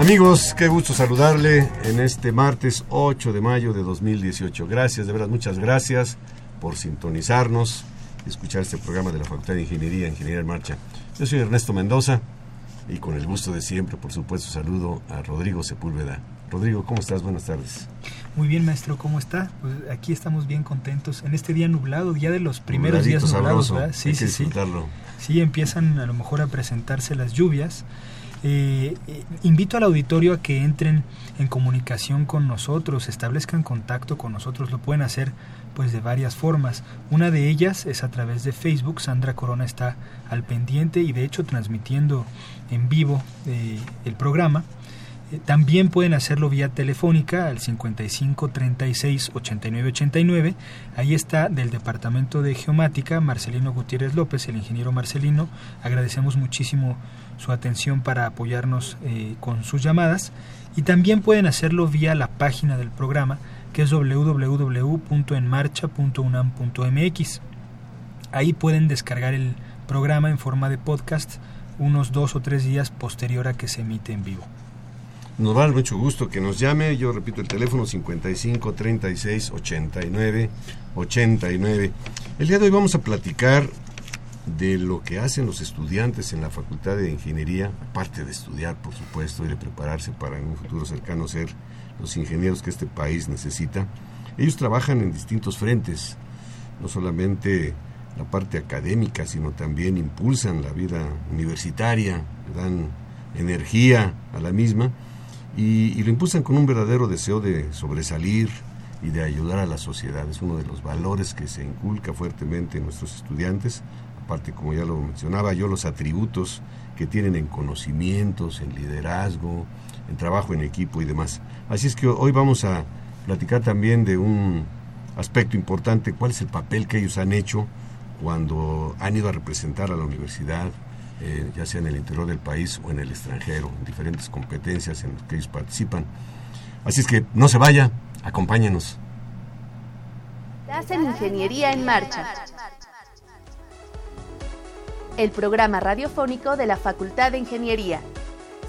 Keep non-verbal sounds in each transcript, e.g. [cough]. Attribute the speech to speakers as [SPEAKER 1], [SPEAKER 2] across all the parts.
[SPEAKER 1] Amigos, qué gusto saludarle en este martes 8 de mayo de 2018. Gracias, de verdad, muchas gracias por sintonizarnos y escuchar este programa de la Facultad de Ingeniería, Ingeniería en Marcha. Yo soy Ernesto Mendoza y con el gusto de siempre, por supuesto, saludo a Rodrigo Sepúlveda. Rodrigo, ¿cómo estás? Buenas tardes.
[SPEAKER 2] Muy bien, maestro, ¿cómo está? Pues aquí estamos bien contentos en este día nublado, día de los primeros días nublados, ¿verdad?
[SPEAKER 1] Sí, sí, sí.
[SPEAKER 2] Sí, empiezan a lo mejor a presentarse las lluvias eh, eh, invito al auditorio a que entren en comunicación con nosotros, establezcan contacto con nosotros, lo pueden hacer pues de varias formas. Una de ellas es a través de Facebook, Sandra Corona está al pendiente y de hecho transmitiendo en vivo eh, el programa. También pueden hacerlo vía telefónica al 55 36 89 89. Ahí está del Departamento de Geomática Marcelino Gutiérrez López, el ingeniero Marcelino. Agradecemos muchísimo su atención para apoyarnos eh, con sus llamadas y también pueden hacerlo vía la página del programa que es www.enmarcha.unam.mx. Ahí pueden descargar el programa en forma de podcast unos dos o tres días posterior a que se emite en vivo.
[SPEAKER 1] Nos va mucho gusto que nos llame. Yo repito el teléfono 55 36 89 89. El día de hoy vamos a platicar de lo que hacen los estudiantes en la Facultad de Ingeniería, aparte de estudiar, por supuesto, y de prepararse para en un futuro cercano ser los ingenieros que este país necesita, ellos trabajan en distintos frentes, no solamente la parte académica, sino también impulsan la vida universitaria, dan energía a la misma y, lo impulsan con un verdadero deseo de sobresalir y de ayudar a la sociedad. Es uno de los valores que se inculca fuertemente en nuestros estudiantes aparte, como ya lo mencionaba yo, los atributos que tienen en conocimientos, en liderazgo, en trabajo en equipo y demás. Así es que hoy vamos a platicar también de un aspecto importante, cuál es el papel que ellos han hecho cuando han ido a representar a la universidad, eh, ya sea en el interior del país o en el extranjero, en diferentes competencias en las que ellos participan. Así es que no se vaya, acompáñenos.
[SPEAKER 3] Hacen Ingeniería en Marcha el programa radiofónico de la Facultad de Ingeniería.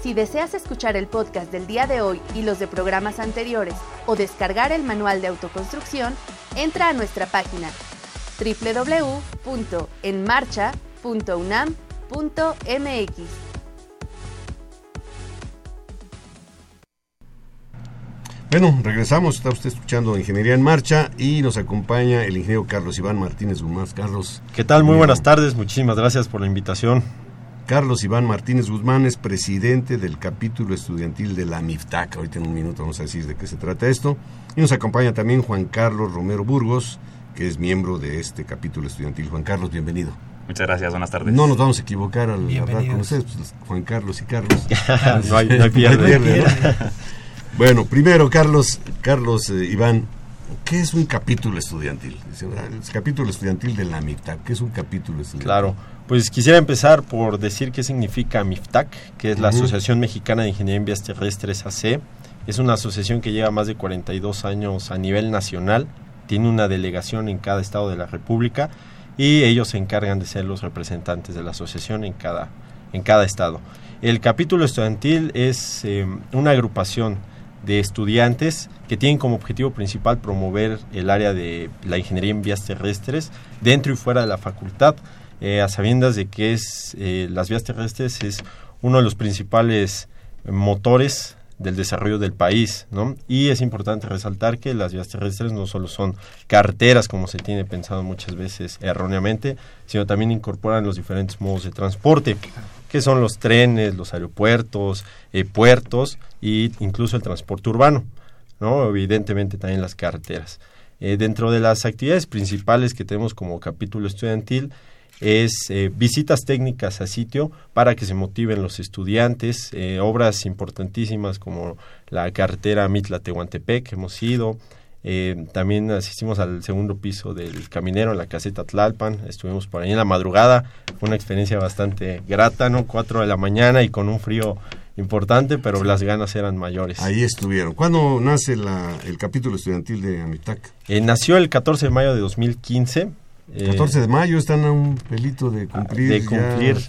[SPEAKER 3] Si deseas escuchar el podcast del día de hoy y los de programas anteriores o descargar el manual de autoconstrucción, entra a nuestra página www.enmarcha.unam.mx.
[SPEAKER 1] Bueno, regresamos, está usted escuchando Ingeniería en Marcha y nos acompaña el ingeniero Carlos Iván Martínez Guzmán. Carlos.
[SPEAKER 4] ¿Qué tal? Muy buenas tardes, muchísimas gracias por la invitación.
[SPEAKER 1] Carlos Iván Martínez Guzmán es presidente del capítulo estudiantil de la MIFTAC. Ahorita en un minuto vamos a decir de qué se trata esto. Y nos acompaña también Juan Carlos Romero Burgos, que es miembro de este capítulo estudiantil. Juan Carlos, bienvenido.
[SPEAKER 5] Muchas gracias, buenas tardes.
[SPEAKER 1] No nos vamos a equivocar al hablar con ustedes, pues, Juan Carlos y Carlos. [laughs]
[SPEAKER 4] no hay, no hay [laughs] pierde.
[SPEAKER 1] Bueno, primero, Carlos, Carlos eh, Iván, ¿qué es un capítulo estudiantil? El capítulo estudiantil de la MIFTAC, ¿qué es un capítulo estudiantil?
[SPEAKER 4] Claro, pues quisiera empezar por decir qué significa MIFTAC, que es la Asociación Mexicana de Ingeniería en Vías Terrestres AC. Es una asociación que lleva más de 42 años a nivel nacional, tiene una delegación en cada estado de la República y ellos se encargan de ser los representantes de la asociación en cada, en cada estado. El capítulo estudiantil es eh, una agrupación de estudiantes que tienen como objetivo principal promover el área de la ingeniería en vías terrestres dentro y fuera de la facultad, eh, a sabiendas de que es eh, las vías terrestres es uno de los principales motores del desarrollo del país, ¿no? Y es importante resaltar que las vías terrestres no solo son carreteras, como se tiene pensado muchas veces erróneamente, sino también incorporan los diferentes modos de transporte, que son los trenes, los aeropuertos, eh, puertos e incluso el transporte urbano, ¿no? Evidentemente también las carreteras. Eh, dentro de las actividades principales que tenemos como capítulo estudiantil, es eh, visitas técnicas a sitio para que se motiven los estudiantes, eh, obras importantísimas como la carretera Mitla-Tehuantepec, hemos ido, eh, también asistimos al segundo piso del Caminero, en la caseta Tlalpan, estuvimos por ahí en la madrugada, fue una experiencia bastante grata, ¿no? Cuatro de la mañana y con un frío importante, pero las ganas eran mayores.
[SPEAKER 1] Ahí estuvieron. ¿Cuándo nace el capítulo estudiantil de Amitac?
[SPEAKER 4] nació el 14 de mayo de 2015,
[SPEAKER 1] 14 de mayo están a un pelito de cumplir,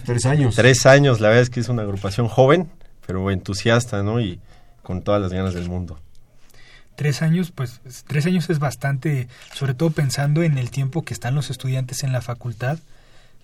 [SPEAKER 1] tres años.
[SPEAKER 4] Tres años, la verdad es que es una agrupación joven, pero entusiasta, ¿no? Y con todas las ganas del mundo.
[SPEAKER 2] Tres años, pues tres años es bastante, sobre todo pensando en el tiempo que están los estudiantes en la facultad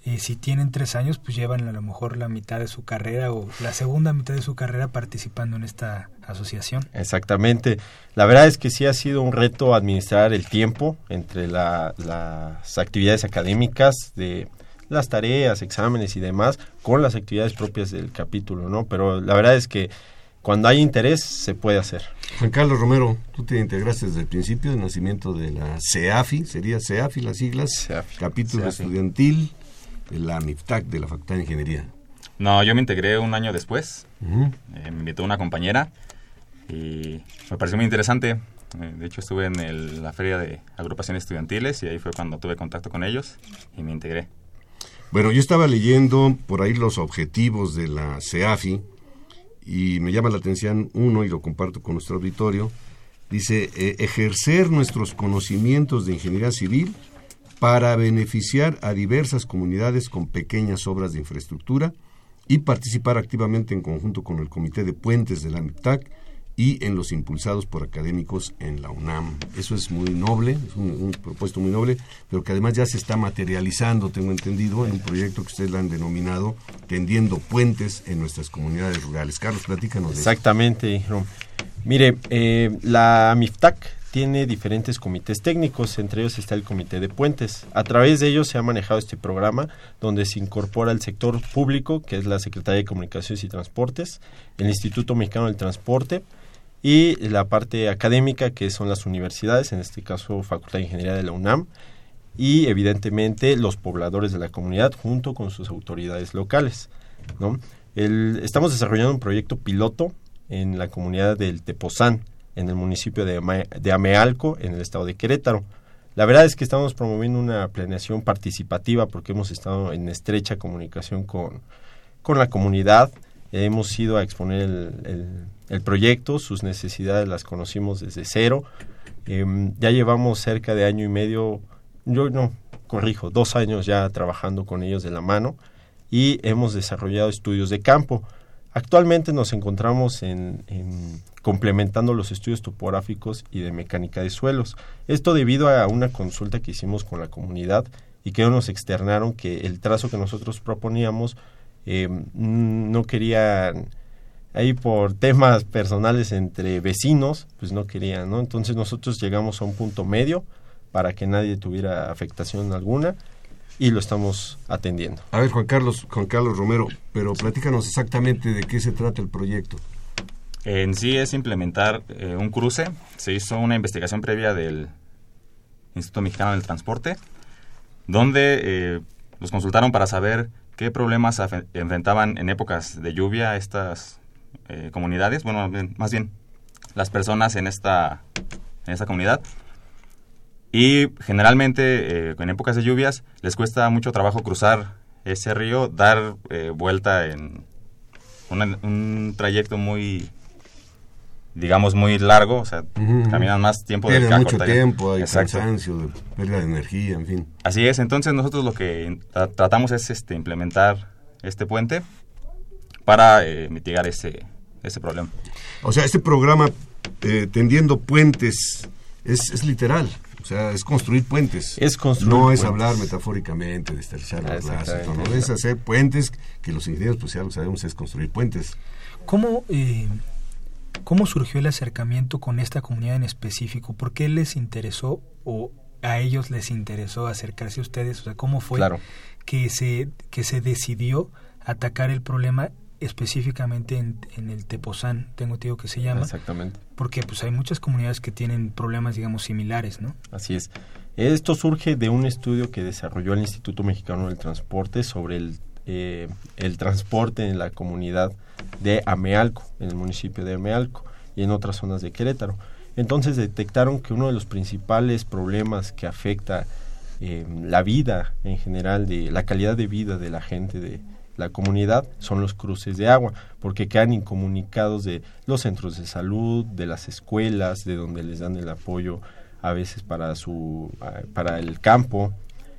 [SPEAKER 2] y si tienen tres años, pues llevan a lo mejor la mitad de su carrera o la segunda mitad de su carrera participando en esta asociación.
[SPEAKER 4] Exactamente. La verdad es que sí ha sido un reto administrar el tiempo entre las actividades académicas de las tareas, exámenes y demás con las actividades propias del capítulo, ¿no? Pero la verdad es que cuando hay interés se puede hacer.
[SPEAKER 1] Juan Carlos Romero, tú te integraste desde el principio del nacimiento de la CEAFI, sería CEAFI las siglas, capítulo estudiantil la de la Facultad de Ingeniería?
[SPEAKER 5] No, yo me integré un año después. Eh, me invitó una compañera y me pareció muy interesante. Eh, de hecho, estuve en la feria de agrupaciones estudiantiles y ahí fue cuando tuve contacto con ellos y me integré.
[SPEAKER 1] Bueno, yo estaba leyendo por ahí los objetivos de la CEAFI y me llama la atención uno y lo comparto con nuestro auditorio. Dice, eh, ejercer nuestros conocimientos de ingeniería civil para beneficiar a diversas comunidades con pequeñas obras de infraestructura y participar activamente en conjunto con el Comité de Puentes de la MIPTAC y en los impulsados por académicos en la UNAM. Eso es muy noble, es un, propuesto muy noble, pero que además ya se está materializando, tengo entendido, en un proyecto que ustedes han denominado Tendiendo Puentes en nuestras comunidades rurales. Carlos, platícanos de
[SPEAKER 4] Exactamente, Mire, eh, la MIFTAC tiene diferentes comités técnicos, entre ellos está el Comité de Puentes. A través de ellos se ha manejado este programa donde se incorpora el sector público, que es la Secretaría de Comunicaciones y Transportes, el Instituto Mexicano del Transporte y la parte académica, que son las universidades, en este caso Facultad de Ingeniería de la UNAM, y evidentemente los pobladores de la comunidad junto con sus autoridades locales. estamos desarrollando un proyecto piloto en la comunidad del Tepozán, en el municipio de, Amealco, en el estado de Querétaro. La verdad es que estamos promoviendo una planeación participativa porque hemos estado en estrecha comunicación con, con la comunidad, hemos ido a exponer el, el, proyecto, sus necesidades las conocimos desde cero. Em, ya llevamos cerca de año y medio, yo no, corrijo, dos años ya trabajando con ellos de la mano y hemos desarrollado estudios de campo. Actualmente nos encontramos en, complementando los estudios topográficos y de mecánica de suelos. Esto debido a una consulta que hicimos con la comunidad y que nos externaron que el trazo que nosotros proponíamos eh, no querían ahí por temas personales entre vecinos, pues no querían, ¿no? Entonces nosotros llegamos a un punto medio para que nadie tuviera afectación alguna y lo estamos atendiendo.
[SPEAKER 1] A ver, Juan Carlos, Juan Carlos Romero, pero platícanos exactamente de qué se trata el proyecto.
[SPEAKER 5] En sí es implementar eh, un cruce. Se hizo una investigación previa del Instituto Mexicano del Transporte, donde eh, los consultaron para saber qué problemas enfrentaban en épocas de lluvia estas eh, comunidades, bueno, más bien las personas en esta, en esta comunidad y generalmente, eh, en épocas de lluvias, les cuesta mucho trabajo cruzar ese río, dar eh, vuelta en un trayecto muy, digamos, muy largo, o sea, caminan más tiempo
[SPEAKER 1] del que mucho tiempo, hay cansancio, pérdida de energía, en fin.
[SPEAKER 5] Así es, entonces nosotros lo que tratamos es este, implementar este puente para eh, mitigar ese, ese problema.
[SPEAKER 1] O sea, este programa eh, tendiendo puentes, es, es literal. O sea, es construir puentes.
[SPEAKER 4] Es construir
[SPEAKER 1] No es hablar metafóricamente de estrechar los lazos. No, es hacer puentes que los ingenieros, pues ya lo sabemos, es construir puentes.
[SPEAKER 2] ¿Cómo, eh, ¿Cómo surgió el acercamiento con esta comunidad en específico? ¿Por qué les interesó o a ellos les interesó acercarse a ustedes? O sea, ¿cómo fue
[SPEAKER 4] Claro.
[SPEAKER 2] que, se, que se decidió atacar el problema específicamente en, en el Tepozán, tengo tío que se llama?
[SPEAKER 4] Exactamente.
[SPEAKER 2] Porque pues hay muchas comunidades que tienen problemas, digamos, similares, ¿no?
[SPEAKER 4] Así es. Esto surge de un estudio que desarrolló el Instituto Mexicano del Transporte sobre el, eh, el transporte en la comunidad de Amealco, en el municipio de Amealco y en otras zonas de Querétaro. Entonces detectaron que uno de los principales problemas que afecta eh, la vida en general, de la calidad de vida de la gente de la comunidad, son los cruces de agua, porque quedan incomunicados de los centros de salud, de las escuelas, de donde les dan el apoyo a veces para su para el campo.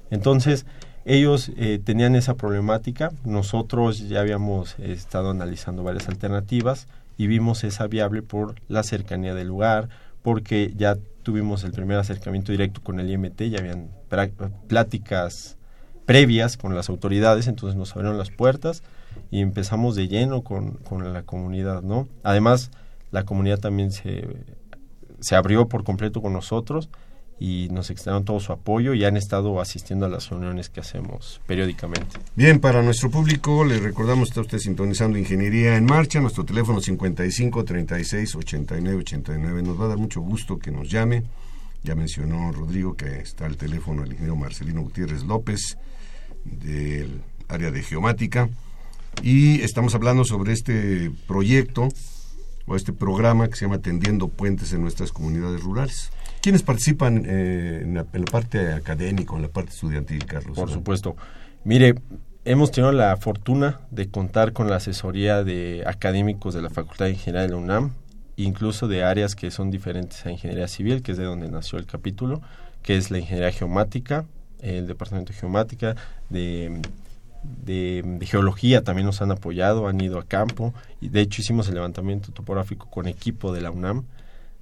[SPEAKER 4] Entonces, ellos eh, tenían esa problemática, nosotros ya habíamos estado analizando varias alternativas y vimos esa viable por la cercanía del lugar, porque ya tuvimos el primer acercamiento directo con el IMT, ya habían pláticas previas con las autoridades, entonces nos abrieron las puertas y empezamos de lleno con, con la comunidad, ¿no? Además, la comunidad también se, se abrió por completo con nosotros y nos extendieron todo su apoyo y han estado asistiendo a las reuniones que hacemos periódicamente.
[SPEAKER 1] Bien, para nuestro público, le recordamos está usted sintonizando Ingeniería en Marcha, nuestro teléfono 55 36 89 89. Nos va a dar mucho gusto que nos llame. Ya mencionó Rodrigo que está el teléfono del ingeniero Marcelino Gutiérrez López del área de geomática y estamos hablando sobre este proyecto o este programa que se llama Tendiendo Puentes en nuestras comunidades rurales. ¿Quiénes participan eh, en, la, en la parte académica, en la parte estudiantil, Carlos?
[SPEAKER 4] Por supuesto. Mire, hemos tenido la fortuna de contar con la asesoría de académicos de la Facultad de Ingeniería de la UNAM, incluso de áreas que son diferentes a Ingeniería Civil, que es de donde nació el capítulo, que es la Ingeniería Geomática, el Departamento de Geomática, de, de, de Geología también nos han apoyado, han ido a campo, y de hecho hicimos el levantamiento topográfico con equipo de la UNAM,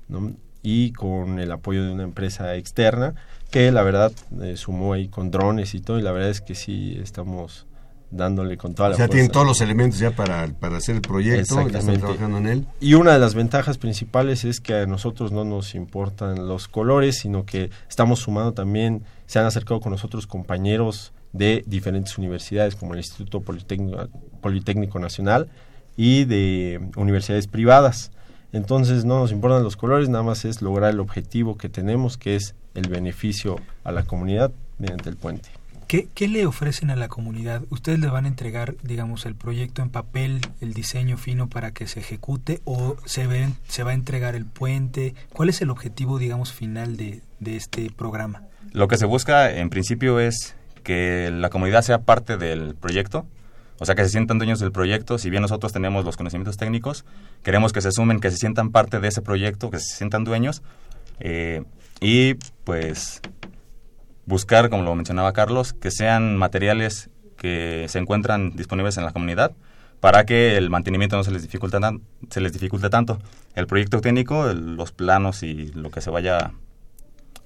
[SPEAKER 4] ¿no? y con el apoyo de una empresa externa que la verdad eh, sumó ahí con drones y todo y la verdad es que sí estamos dándole con toda la fuerza.
[SPEAKER 1] tienen todos los elementos ya para, para hacer el proyecto, ya están
[SPEAKER 4] Exactamente.
[SPEAKER 1] trabajando en él.
[SPEAKER 4] Y una de las ventajas principales es que a nosotros no nos importan los colores, sino que estamos sumando también, se han acercado con nosotros compañeros de diferentes universidades como el Instituto Politécnico, Politécnico Nacional y de universidades privadas. Entonces no nos importan los colores, nada más es lograr el objetivo que tenemos, que es el beneficio a la comunidad mediante el puente.
[SPEAKER 2] ¿Qué, ¿Qué le ofrecen a la comunidad? ¿Ustedes le van a entregar, digamos, el proyecto en papel, el diseño fino para que se ejecute o se, ven, se va a entregar el puente? ¿Cuál es el objetivo, digamos, final de, de este programa?
[SPEAKER 5] Lo que se busca en principio es que la comunidad sea parte del proyecto, o sea, que se sientan dueños del proyecto. Si bien nosotros tenemos los conocimientos técnicos, queremos que se sumen, que se sientan parte de ese proyecto, que se sientan dueños. eh, y pues buscar, como lo mencionaba Carlos, que sean materiales que se encuentran disponibles en la comunidad para que el mantenimiento no se les dificulte, se les dificulte tanto. El proyecto técnico, los planos y lo que se vaya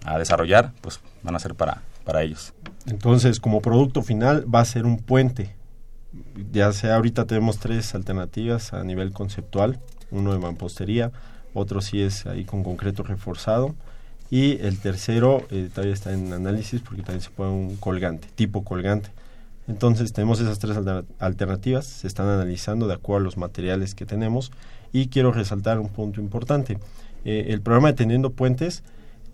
[SPEAKER 5] a desarrollar, pues van a ser para, para ellos.
[SPEAKER 4] Entonces, como producto final va a ser un puente. Ya sea ahorita tenemos tres alternativas a nivel conceptual, uno de mampostería, otro sí es ahí con concreto reforzado y el tercero eh, todavía está en análisis porque también se puede un colgante, tipo colgante. Entonces tenemos esas tres alter- alternativas, se están analizando de acuerdo a los materiales que tenemos y quiero resaltar un punto importante. Eh, el programa de Teniendo Puentes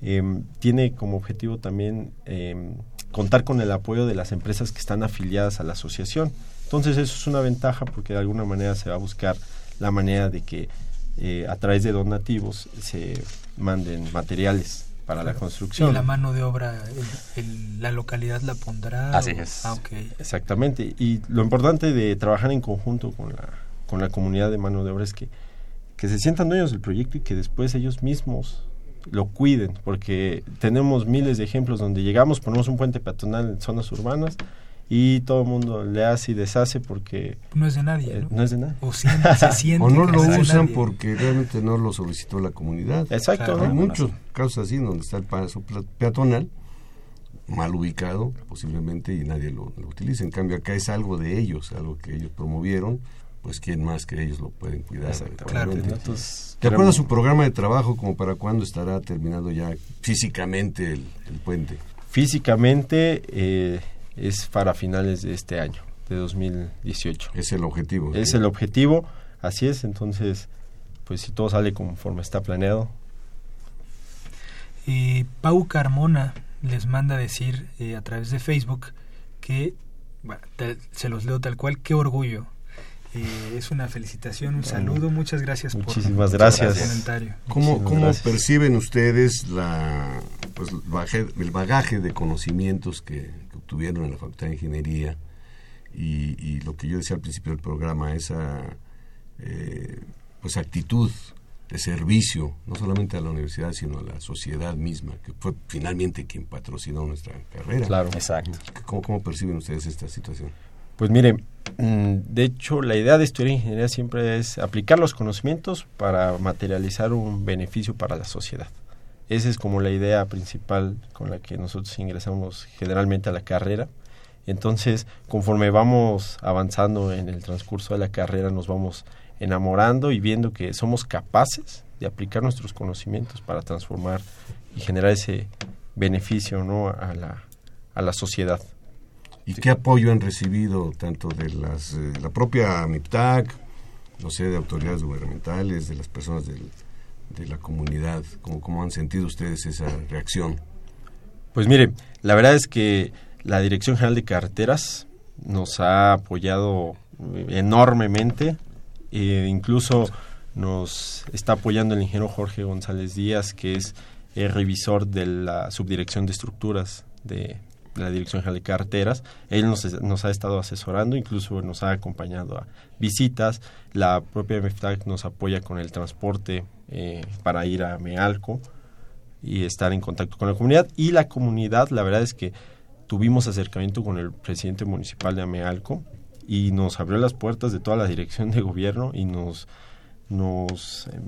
[SPEAKER 4] em, tiene como objetivo también em, contar con el apoyo de las empresas que están afiliadas a la asociación. Entonces eso es una ventaja porque de alguna manera se va a buscar la manera de que eh, a través de donativos se manden materiales para la construcción.
[SPEAKER 2] ¿Y la mano de obra, el- el- la localidad la pondrá?
[SPEAKER 5] Así
[SPEAKER 2] o-
[SPEAKER 5] es.
[SPEAKER 2] Ah.
[SPEAKER 4] Exactamente. Y lo importante de trabajar en conjunto con la, con la comunidad de mano de obra es que, que se sientan dueños del proyecto y que después ellos mismos lo cuiden, porque tenemos miles de ejemplos donde llegamos, ponemos un puente peatonal en zonas urbanas y todo el mundo le hace y deshace porque
[SPEAKER 2] no es de nadie
[SPEAKER 4] eh, no, es de nadie.
[SPEAKER 2] O, se [laughs] siente
[SPEAKER 1] o no lo usan porque realmente no lo solicitó la comunidad.
[SPEAKER 4] Exacto
[SPEAKER 1] hay muchos casos así donde está el paso peatonal mal ubicado posiblemente y nadie lo, utiliza. En cambio acá es algo de ellos algo que ellos promovieron pues quién más que ellos lo pueden cuidar
[SPEAKER 4] claro,
[SPEAKER 1] ¿Te acuerdas su programa de trabajo como para cuándo estará terminado ya físicamente el, el puente?
[SPEAKER 4] Físicamente eh, es para finales de este año, de 2018.
[SPEAKER 1] Es el objetivo.
[SPEAKER 4] Es el objetivo, así es, entonces, pues si todo sale conforme está planeado.
[SPEAKER 2] Eh, Pau Carmona les manda decir eh, a través de Facebook que, bueno, se los leo tal cual, qué orgullo. Eh, es una felicitación, un saludo, muchas gracias
[SPEAKER 4] Muchísimas gracias.
[SPEAKER 2] por el comentario.
[SPEAKER 1] ¿Cómo, ¿cómo perciben ustedes la, pues, el bagaje de conocimientos que, obtuvieron en la Facultad de Ingeniería y, lo que yo decía al principio del programa, esa eh, pues actitud de servicio, no solamente a la universidad, sino a la sociedad misma, que fue finalmente quien patrocinó nuestra carrera.
[SPEAKER 4] Claro, exacto.
[SPEAKER 1] ¿Cómo, cómo perciben ustedes esta situación?
[SPEAKER 4] Pues mire, mm, de hecho la idea de estudiar ingeniería siempre es aplicar los conocimientos para materializar un beneficio para la sociedad. Esa es como la idea principal con la que nosotros ingresamos generalmente a la carrera. Entonces, conforme vamos avanzando en el transcurso de la carrera, nos vamos enamorando y viendo que somos capaces de aplicar nuestros conocimientos para transformar y generar ese beneficio ¿no? a, la, a la sociedad.
[SPEAKER 1] ¿Y qué apoyo han recibido tanto de las, eh, la propia MIPTAC, no sé, de autoridades gubernamentales, de las personas del, de la comunidad? ¿Cómo, ¿Cómo han sentido ustedes esa reacción?
[SPEAKER 4] Pues mire, la verdad es que la Dirección General de Carreteras nos ha apoyado enormemente e incluso nos está apoyando el ingeniero Jorge González Díaz, que es el revisor de la subdirección de estructuras de la Dirección General de Carreteras. Él nos, nos, ha estado asesorando, incluso nos ha acompañado a visitas. La propia MFTAC nos apoya con el transporte eh, para ir a Mealco y estar en contacto con la comunidad. Y la comunidad, la verdad es que tuvimos acercamiento con el presidente municipal de Amealco y nos abrió las puertas de toda la dirección de gobierno y nos nos em,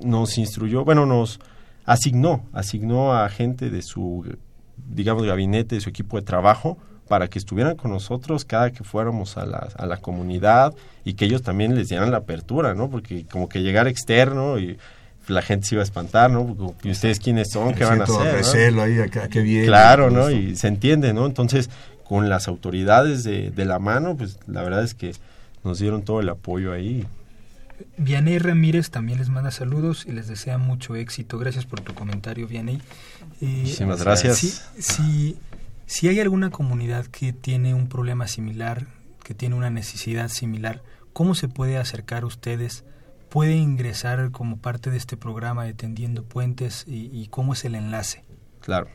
[SPEAKER 4] nos instruyó, bueno, nos asignó, asignó a gente de su digamos gabinete, de su equipo de trabajo para que estuvieran con nosotros cada que fuéramos a la, a la comunidad y que ellos también les dieran la apertura, ¿no? Porque como que llegar externo y la gente se iba a espantar, ¿no? ¿Y ustedes quiénes son? ¿Qué van a hacer?
[SPEAKER 1] Recelo ahí, acá, qué bien.
[SPEAKER 4] Claro, ¿no? Y se entiende, ¿no? Entonces, con las autoridades de, de la mano, pues la verdad es que nos dieron todo el apoyo ahí.
[SPEAKER 2] Vianey Ramírez también les manda saludos y les desea mucho éxito. Gracias por tu comentario, Vianey.
[SPEAKER 4] Eh, Muchísimas gracias.
[SPEAKER 2] Si, si, si hay alguna comunidad que tiene un problema similar, que tiene una necesidad similar, ¿cómo se puede acercar ustedes? ¿Puede ingresar como parte de este programa de Tendiendo Puentes y, cómo es el enlace?
[SPEAKER 4] Claro.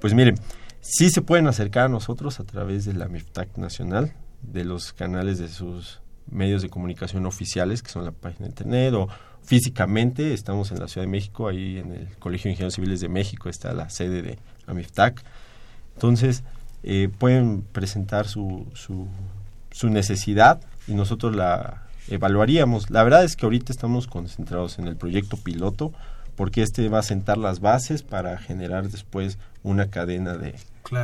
[SPEAKER 4] Pues miren, sí se pueden acercar a nosotros a través de la MIFTAC Nacional, de los canales de sus medios de comunicación oficiales, que son la página de internet, o físicamente estamos en la Ciudad de México, ahí en el Colegio de Ingenieros Civiles de México está la sede de AMIFTAC. Entonces, eh, pueden presentar su, su, su necesidad y nosotros la evaluaríamos. La verdad es que ahorita estamos concentrados en el proyecto piloto, porque este va a sentar las bases para generar después una cadena de,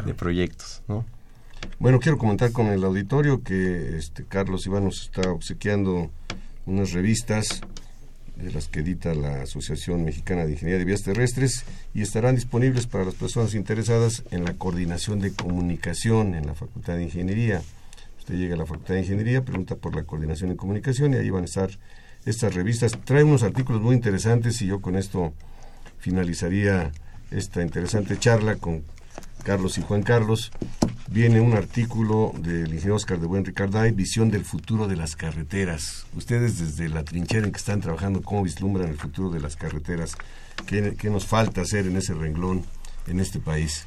[SPEAKER 4] de proyectos, ¿no?
[SPEAKER 1] Bueno, quiero comentar con el auditorio que este Carlos Iván nos está obsequiando unas revistas de las que edita la Asociación Mexicana de Ingeniería de Vías Terrestres y estarán disponibles para las personas interesadas en la coordinación de comunicación en la Facultad de Ingeniería. Usted llega a la Facultad de Ingeniería, pregunta por la coordinación de comunicación y ahí van a estar estas revistas. Trae unos artículos muy interesantes y yo con esto finalizaría esta interesante charla con Carlos y Juan Carlos, viene un artículo del ingeniero Oscar de Buen Ricarday, Visión del futuro de las carreteras. Ustedes desde la trinchera en que están trabajando, ¿cómo vislumbran el futuro de las carreteras? ¿Qué, qué nos falta hacer en ese renglón en este país?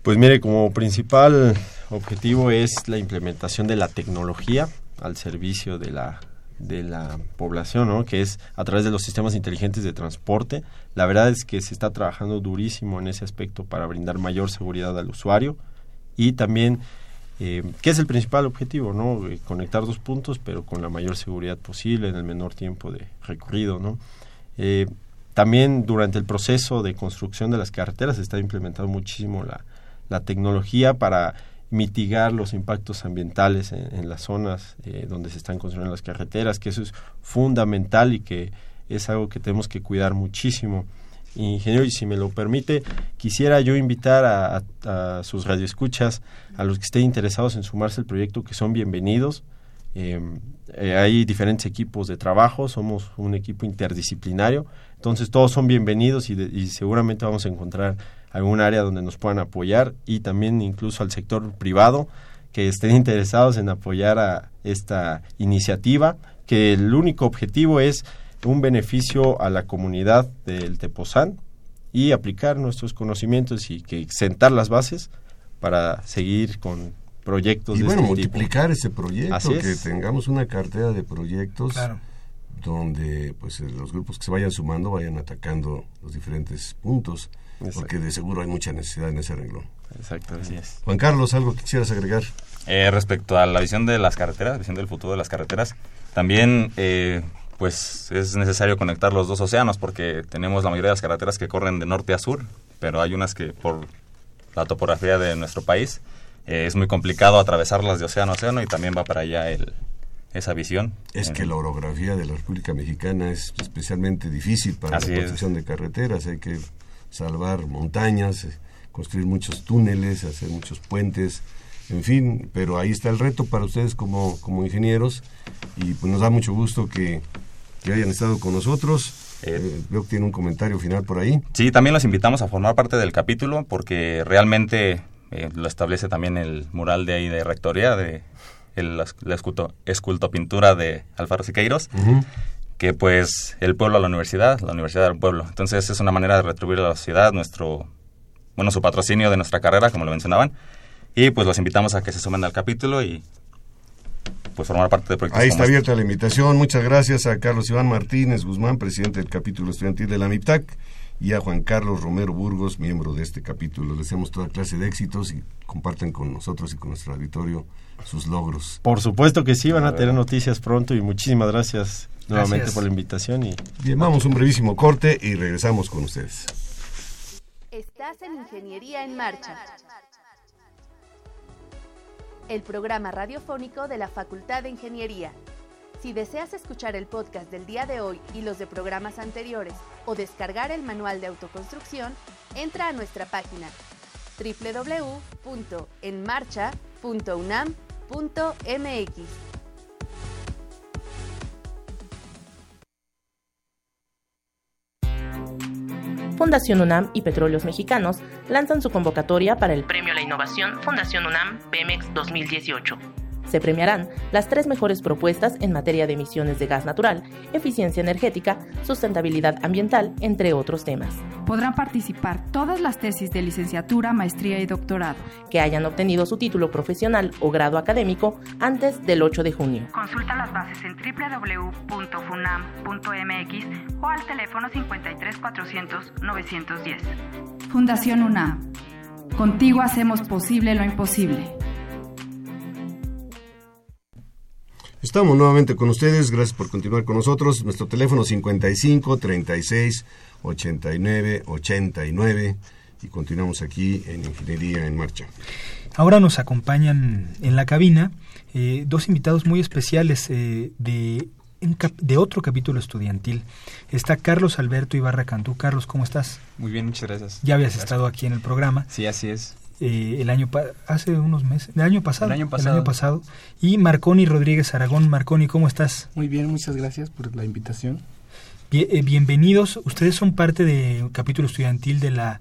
[SPEAKER 4] Pues mire, como principal objetivo es la implementación de la tecnología al servicio de la de la población, ¿no? que es a través de los sistemas inteligentes de transporte. La verdad es que se está trabajando durísimo en ese aspecto para brindar mayor seguridad al usuario y también eh, que es el principal objetivo, ¿no? Eh, conectar dos puntos, pero con la mayor seguridad posible, en el menor tiempo de recorrido, ¿no? Eh, también durante el proceso de construcción de las carreteras se está implementando muchísimo la, tecnología para mitigar los impactos ambientales en, las zonas donde se están construyendo las carreteras, que eso es fundamental y que es algo que tenemos que cuidar muchísimo. Ingeniero, y si me lo permite, quisiera yo invitar a, sus radioescuchas, a los que estén interesados en sumarse al proyecto, que son bienvenidos. Eh, eh, hay diferentes equipos de trabajo, somos un equipo interdisciplinario, entonces todos son bienvenidos y, seguramente vamos a encontrar algún área donde nos puedan apoyar y también incluso al sector privado que estén interesados en apoyar a esta iniciativa, que el único objetivo es un beneficio a la comunidad del Tepozán y aplicar nuestros conocimientos y que sentar las bases para seguir con proyectos
[SPEAKER 1] y
[SPEAKER 4] de
[SPEAKER 1] bueno,
[SPEAKER 4] este
[SPEAKER 1] multiplicar ese proyecto, que tengamos una cartera de proyectos donde pues los grupos que se vayan sumando vayan atacando los diferentes puntos, porque de seguro hay mucha necesidad en ese renglón.
[SPEAKER 4] Exacto, así es.
[SPEAKER 1] Juan Carlos, ¿algo que quisieras agregar?
[SPEAKER 5] Eh, respecto a la visión de las carreteras, visión del futuro de las carreteras, también eh, pues es necesario conectar los dos océanos porque tenemos la mayoría de las carreteras que corren de norte a sur, pero hay unas que por la topografía de nuestro país eh, es muy complicado atravesarlas de océano a océano y también va para allá el, esa visión.
[SPEAKER 1] Es que la orografía de la República Mexicana es especialmente difícil para la construcción de carreteras, hay que salvar montañas, construir muchos túneles, hacer muchos puentes, en fin, pero ahí está el reto para ustedes como, como ingenieros y pues nos da mucho gusto que que hayan estado con nosotros. Eh, eh, que tiene un comentario final por ahí.
[SPEAKER 5] Sí, también los invitamos a formar parte del capítulo porque realmente eh, lo establece también el mural de ahí de rectoría de el, la esculto, pintura de Alfaro Siqueiros. Que pues el pueblo a la universidad, la universidad al pueblo. Entonces es una manera de retribuir a la sociedad nuestro, bueno, su patrocinio de nuestra carrera, como lo mencionaban. Y pues los invitamos a que se sumen al capítulo y pues formar parte de proyectos.
[SPEAKER 1] Ahí está este. abierta la invitación. Muchas gracias a Carlos Iván Martínez Guzmán, presidente del capítulo estudiantil de la MIPTAC, y a Juan Carlos Romero Burgos, miembro de este capítulo. Les deseamos toda clase de éxitos y comparten con nosotros y con nuestro auditorio sus logros.
[SPEAKER 4] Por supuesto que sí, van a tener noticias pronto y muchísimas gracias nuevamente por la invitación. Y...
[SPEAKER 1] Bien, vamos un brevísimo corte y regresamos con ustedes.
[SPEAKER 3] Estás en Ingeniería en Marcha el programa radiofónico de la Facultad de Ingeniería. Si deseas escuchar el podcast del día de hoy y los de programas anteriores o descargar el manual de autoconstrucción, entra a nuestra página www.enmarcha.unam.mx.
[SPEAKER 6] Fundación UNAM y Petróleos Mexicanos lanzan su convocatoria para el Premio a la Innovación Fundación UNAM Pemex 2018 se premiarán las tres mejores propuestas en materia de emisiones de gas natural, eficiencia energética, sustentabilidad ambiental, entre otros temas.
[SPEAKER 7] Podrán participar todas las tesis de licenciatura, maestría y doctorado
[SPEAKER 6] que hayan obtenido su título profesional o grado académico antes del 8 de junio.
[SPEAKER 7] Consulta las bases en www.funam.mx o al teléfono 53 400 910. Fundación UNAM. Contigo hacemos posible lo imposible.
[SPEAKER 1] Estamos nuevamente con ustedes, gracias por continuar con nosotros. Nuestro teléfono 55 36 89 89 y continuamos aquí en Ingeniería en Marcha.
[SPEAKER 2] Ahora nos acompañan en la cabina eh, dos invitados muy especiales eh, de, de otro capítulo estudiantil. Está Carlos Alberto Ibarra Cantú. Carlos, ¿cómo estás?
[SPEAKER 8] Muy bien, muchas gracias.
[SPEAKER 2] Ya habías estado aquí en el programa.
[SPEAKER 8] Sí, así es.
[SPEAKER 2] Eh, el año hace unos meses, el año pasado, el año pasado, y Marconi Rodríguez Aragón. Marconi, ¿cómo estás?
[SPEAKER 9] Muy bien, muchas gracias por la invitación.
[SPEAKER 2] Eh, bienvenidos, ustedes son parte del capítulo estudiantil de la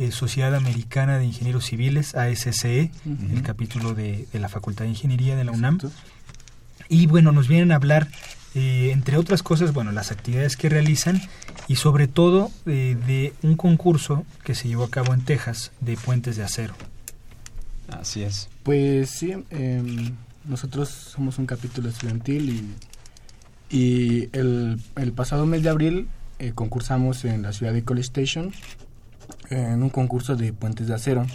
[SPEAKER 2] eh, Sociedad Americana de Ingenieros Civiles, ASCE, el capítulo de, la Facultad de Ingeniería de la UNAM. Y bueno, nos vienen a hablar eh, entre otras cosas, bueno, las actividades que realizan y sobre todo eh, de un concurso que se llevó a cabo en Texas de puentes de acero.
[SPEAKER 9] Así es. Pues sí, em, nosotros somos un capítulo estudiantil y, y el, el pasado mes de abril eh, concursamos en la ciudad de College Station en un concurso de puentes de acero.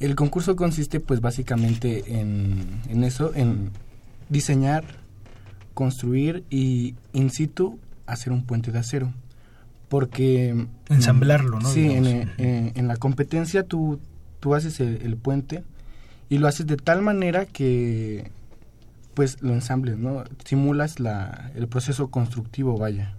[SPEAKER 9] el concurso consiste pues básicamente en, en eso, en diseñar, construir y in situ hacer un puente de acero. Porque...
[SPEAKER 2] Ensamblarlo, ¿no?
[SPEAKER 9] Sí, en, la competencia tú, tú haces el, puente y lo haces de tal manera que pues lo ensambles, ¿no? Simulas la, el proceso constructivo, vaya.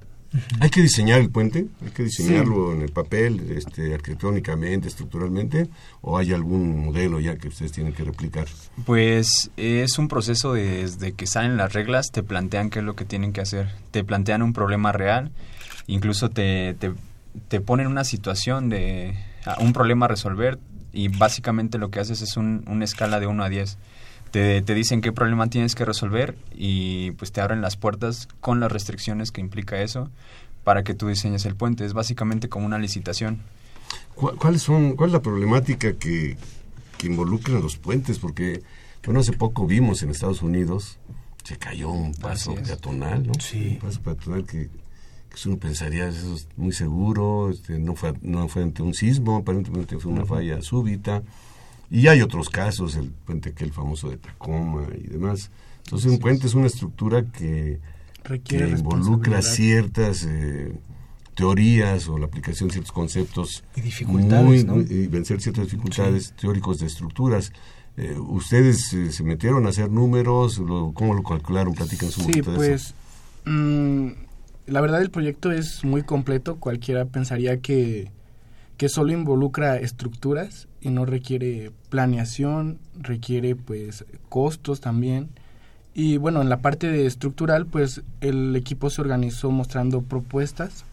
[SPEAKER 1] ¿Hay que diseñar el puente? ¿Hay que diseñarlo en el papel, este, arquitectónicamente, estructuralmente? ¿O hay algún modelo ya que ustedes tienen que replicar?
[SPEAKER 8] Pues es un proceso desde que salen las reglas, te plantean qué es lo que tienen que hacer. Te plantean un problema real, incluso te, te, te ponen una situación de un problema a resolver y básicamente lo que haces es un, una escala de 1 a 10 te, dicen qué problema tienes que resolver y pues te abren las puertas con las restricciones que implica eso para que tú diseñes el puente. Es básicamente como una licitación.
[SPEAKER 1] ¿Cuál, son, cuál es la problemática que, que involucran los puentes? Porque, bueno, hace poco vimos en Estados Unidos, se cayó un paso peatonal, ¿no?
[SPEAKER 2] Sí.
[SPEAKER 1] Un paso peatonal que, que uno pensaría, eso es muy seguro, este, no, fue, no fue ante un sismo, aparentemente fue una falla súbita. Y hay otros casos, el puente que el famoso de Tacoma y demás. Entonces un puente es una estructura que, Requiere involucra ciertas eh, teorías o la aplicación de ciertos conceptos
[SPEAKER 2] y dificultades,
[SPEAKER 1] y vencer ciertas dificultades teóricos de estructuras. Eh, ¿Ustedes eh, se metieron a hacer números? ¿Cómo lo calcularon? Platican su
[SPEAKER 9] Sí, pues mm, la verdad el proyecto es muy completo. Cualquiera pensaría que, que solo involucra estructuras y no requiere planeación, requiere pues costos también. Y bueno, en la parte de estructural, pues el equipo se organizó mostrando propuestas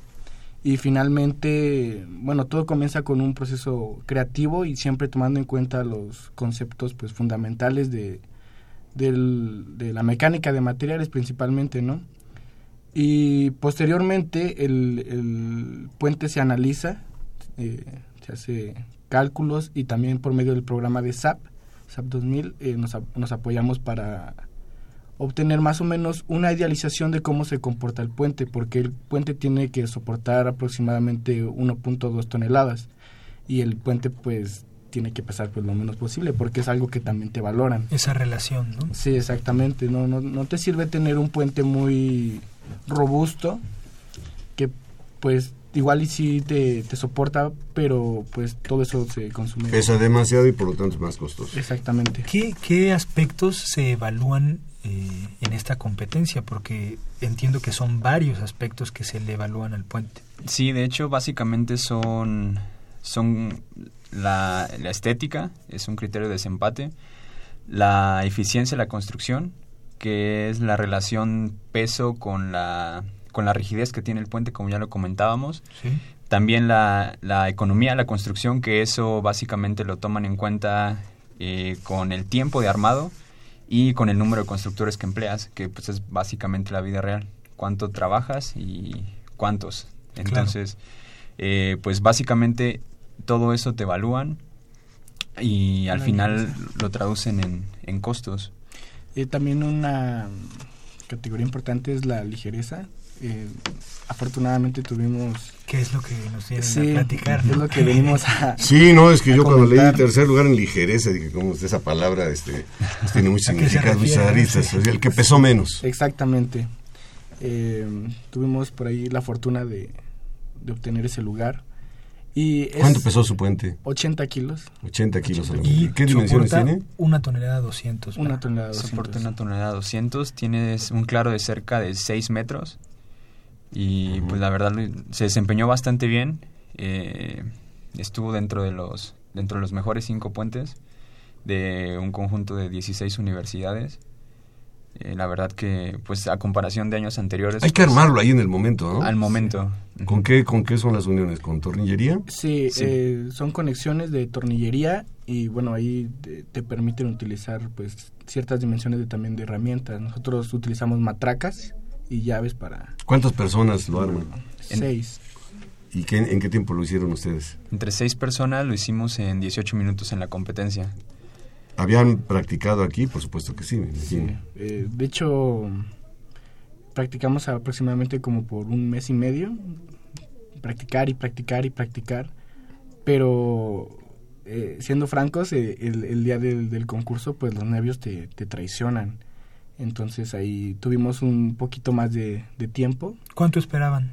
[SPEAKER 9] y finalmente, bueno, todo comienza con un proceso creativo y siempre tomando en cuenta los conceptos pues fundamentales de, de la mecánica de materiales principalmente, ¿no? Y posteriormente el, el puente se analiza, eh, se hace cálculos y también por medio del programa de SAP, SAP 2000, eh, nos, nos apoyamos para obtener más o menos una idealización de cómo se comporta el puente, porque el puente tiene que soportar aproximadamente 1.2 toneladas y el puente pues tiene que pesar pues lo menos posible porque es algo que también te valoran.
[SPEAKER 2] Esa relación, ¿no?
[SPEAKER 9] Sí, exactamente, no, no, no te sirve tener un puente muy robusto que pues igual y sí te, soporta, pero pues todo eso se consume.
[SPEAKER 1] Pesa demasiado y por lo tanto es más costoso.
[SPEAKER 9] Exactamente.
[SPEAKER 2] ¿Qué, qué aspectos se evalúan eh, en esta competencia? Porque entiendo que son varios aspectos que se le evalúan al puente.
[SPEAKER 8] Sí, de hecho básicamente son, son la, la estética, es un criterio de desempate, la eficiencia de la construcción, que es la relación peso con la con la rigidez que tiene el puente, como ya lo comentábamos. También la, la economía, la construcción, que eso básicamente lo toman en cuenta eh, con el tiempo de armado y con el número de constructores que empleas, que pues es básicamente la vida real. Cuánto trabajas y cuántos. Entonces, eh, pues básicamente todo eso te evalúan y al final lo traducen en, en costos.
[SPEAKER 9] y también una categoría importante es la ligereza. Eh, afortunadamente tuvimos...
[SPEAKER 2] ¿Qué es lo que nos vienen a platicar?
[SPEAKER 9] Es lo que venimos a... [laughs]
[SPEAKER 1] Sí, no, es que yo cuando leí tercer lugar en ligereza, dije, ¿cómo esa palabra este, tiene mucho [laughs] significado, muchas el que pesó menos.
[SPEAKER 9] Exactamente. Eh, tuvimos por ahí la fortuna de, de obtener ese lugar. Y
[SPEAKER 1] ¿Cuánto pesó su puente?
[SPEAKER 9] 80 kilos.
[SPEAKER 1] 80 kilos.
[SPEAKER 2] ¿Y qué dimensiones tiene? Una tonelada 200.
[SPEAKER 9] Una tonelada 200.
[SPEAKER 8] Soporta una tonelada 200. Tienes un claro de cerca de 6 metros y pues la verdad se desempeñó bastante bien. Eh, estuvo dentro de los dentro de los mejores cinco puentes de un conjunto de 16 universidades. Eh, la verdad que, pues a comparación de años anteriores...
[SPEAKER 1] Hay que
[SPEAKER 8] pues,
[SPEAKER 1] armarlo ahí en el momento, ¿no?
[SPEAKER 8] Al momento.
[SPEAKER 1] ¿Con qué, ¿Con qué son las uniones? ¿Con tornillería?
[SPEAKER 9] Sí, eh, son conexiones de tornillería y bueno, ahí te, permiten utilizar pues ciertas dimensiones de, también de herramientas. Nosotros utilizamos matracas y llaves para...
[SPEAKER 1] ¿Cuántas personas lo arman?
[SPEAKER 9] Seis.
[SPEAKER 1] ¿Y qué, en qué tiempo lo hicieron ustedes?
[SPEAKER 8] Entre seis personas lo hicimos en 18 minutos en la competencia.
[SPEAKER 1] ¿Habían practicado aquí? Por supuesto que sí,
[SPEAKER 9] eh, de hecho, practicamos aproximadamente como por un mes y medio. Practicar y practicar y practicar. Pero eh, siendo francos, eh, el, día del, concurso, pues los nervios te, traicionan. Entonces ahí tuvimos un poquito más de, tiempo.
[SPEAKER 2] ¿Cuánto esperaban?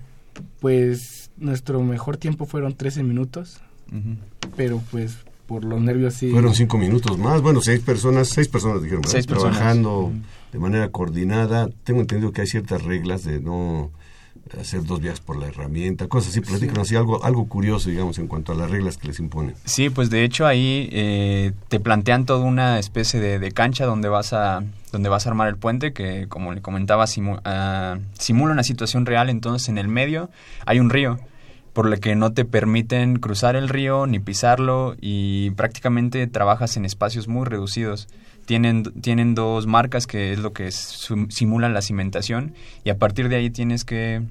[SPEAKER 9] Pues nuestro mejor tiempo fueron 13 minutos, pero pues por los nervios sí.
[SPEAKER 1] Fueron cinco minutos más, bueno, seis personas, seis personas dijeron, trabajando de manera coordinada. Tengo entendido que hay ciertas reglas de no hacer dos viajes por la herramienta, cosas así, platican así algo, algo curioso, digamos, en cuanto a las reglas que les imponen.
[SPEAKER 8] Sí, pues de hecho ahí eh, te plantean toda una especie de, cancha donde vas a donde vas a armar el puente, que como le comentaba, ah, simula una situación real, entonces en el medio hay un río por lo que no te permiten cruzar el río ni pisarlo y prácticamente trabajas en espacios muy reducidos. Tienen, tienen dos marcas que es lo que simula la cimentación y a partir de ahí tienes que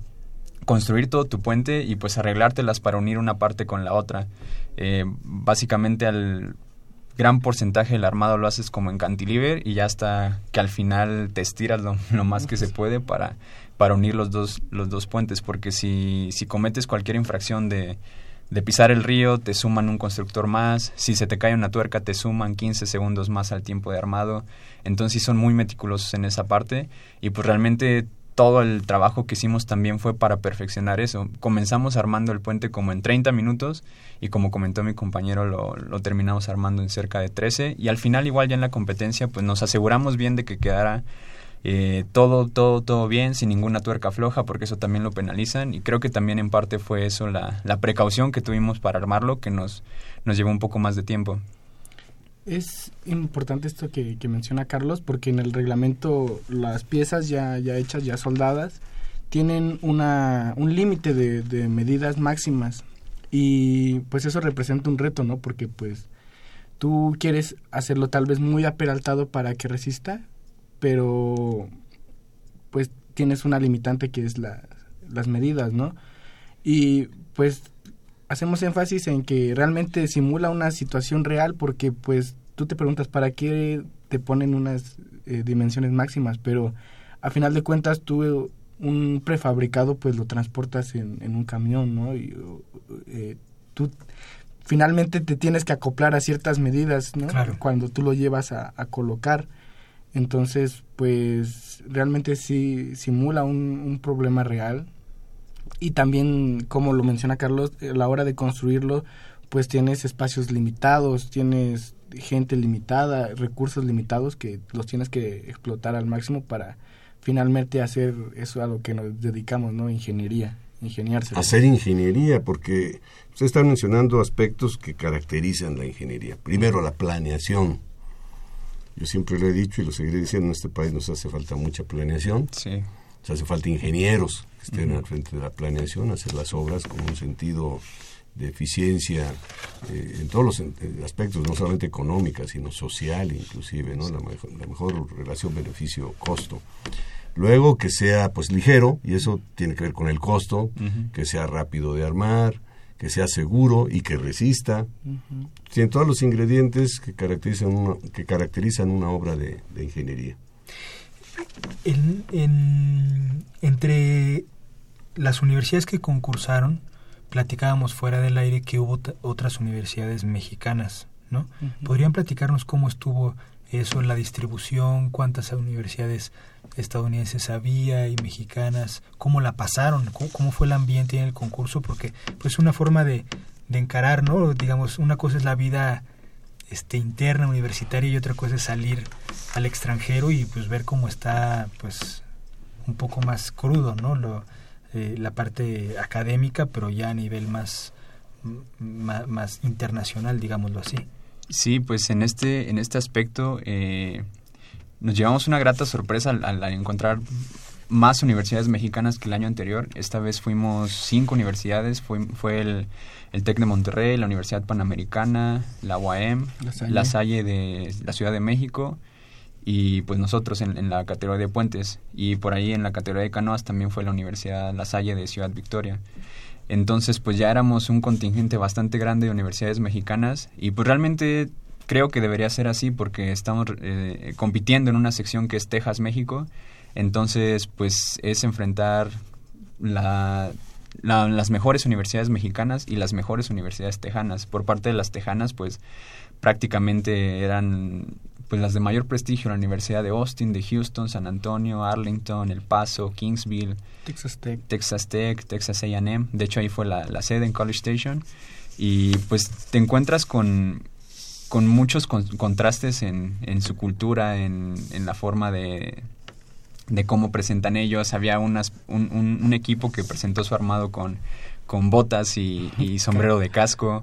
[SPEAKER 8] construir todo tu puente y pues arreglártelas para unir una parte con la otra. Eh, básicamente al gran porcentaje del armado lo haces como en cantilever y ya hasta que al final te estiras lo, más que se puede para, para unir los dos, los dos puentes, porque si, si cometes cualquier infracción de, de pisar el río, te suman un constructor más, si se te cae una tuerca, te suman 15 segundos más al tiempo de armado, entonces son muy meticulosos en esa parte. Y pues realmente todo el trabajo que hicimos también fue para perfeccionar eso. Comenzamos armando el puente como en 30 minutos y como comentó mi compañero lo, lo, terminamos armando en cerca de 13 y al final igual ya en la competencia pues nos aseguramos bien de que quedara eh, todo, todo, todo bien, sin ninguna tuerca floja, porque eso también lo penalizan y creo que también en parte fue eso la, la precaución que tuvimos para armarlo que nos, nos llevó un poco más de tiempo.
[SPEAKER 9] Es importante esto que, menciona Carlos, porque en el reglamento las piezas ya, ya hechas, ya soldadas, tienen una, un límite de, medidas máximas. Y pues eso representa un reto, ¿no? Porque pues tú quieres hacerlo tal vez muy aperaltado para que resista, pero pues tienes una limitante que es la, las medidas, ¿no? Y pues hacemos énfasis en que realmente simula una situación real porque pues tú te preguntas para qué te ponen unas eh, dimensiones máximas, pero a final de cuentas tú un prefabricado pues lo transportas en, en un camión, ¿no? Y eh, tú finalmente te tienes que acoplar a ciertas medidas, ¿no? Cuando tú lo llevas a, a colocar. Entonces, pues realmente sí simula un, problema real y también, como lo menciona Carlos, a la hora de construirlo, pues tienes espacios limitados, tienes gente limitada, recursos limitados que los tienes que explotar al máximo para finalmente hacer eso a lo que nos dedicamos, ¿no? Ingeniería, ingeniarse.
[SPEAKER 1] Hacer ingeniería, porque usted está mencionando aspectos que caracterizan la ingeniería. Primero, la planeación. Yo siempre lo he dicho y lo seguiré diciendo, en este país nos hace falta mucha planeación.
[SPEAKER 8] Sí.
[SPEAKER 1] Nos hace falta ingenieros que estén al frente de la planeación, hacer las obras con un sentido de eficiencia eh, en todos los aspectos, no solamente económica, sino social inclusive, ¿no? La, mejor, la mejor relación beneficio-costo. Luego que sea pues ligero, y eso tiene que ver con el costo, que sea rápido de armar, que sea seguro y que resista. Tiene todos los ingredientes que caracterizan una, que caracterizan una obra de, ingeniería.
[SPEAKER 2] entre las universidades que concursaron, platicábamos fuera del aire que hubo otras universidades mexicanas, ¿no? ¿Podrían platicarnos cómo estuvo eso, la distribución, cuántas universidades estadounidenses había y mexicanas, cómo la pasaron, cómo, fue el ambiente en el concurso, porque pues una forma de, de encarar, ¿no? Digamos, una cosa es la vida este interna universitaria y otra cosa es salir al extranjero y pues ver cómo está pues un poco más crudo, ¿no? Lo, eh, la parte académica, pero ya a nivel más, más, internacional, digámoslo así.
[SPEAKER 8] Sí, pues en este, en este aspecto eh, nos llevamos una grata sorpresa al, encontrar más universidades mexicanas que el año anterior. Esta vez fuimos cinco universidades, fue, fue el, el TEC de Monterrey, la Universidad Panamericana, la UAM, la Salle de la Ciudad de México y pues nosotros en, la categoría de puentes y por ahí en la categoría de canoas también fue la Universidad La Salle de Ciudad Victoria. Entonces pues ya éramos un contingente bastante grande de universidades mexicanas y pues realmente creo que debería ser así porque estamos eh, compitiendo en una sección que es Texas, México. Entonces pues es enfrentar la, las mejores universidades mexicanas y las mejores universidades tejanas. Por parte de las tejanas, pues prácticamente eran pues las de mayor prestigio, la Universidad de Austin, de Houston, San Antonio, Arlington, El Paso, Kingsville,
[SPEAKER 9] Texas Tech,
[SPEAKER 8] Texas Tech, Texas A&M. De hecho ahí fue la, sede en College Station y pues te encuentras con, con muchos contrastes en, en, su cultura, en, en la forma de, de cómo presentan ellos. Había unas, un, un, equipo que presentó su armado con, con botas y, y sombrero de casco.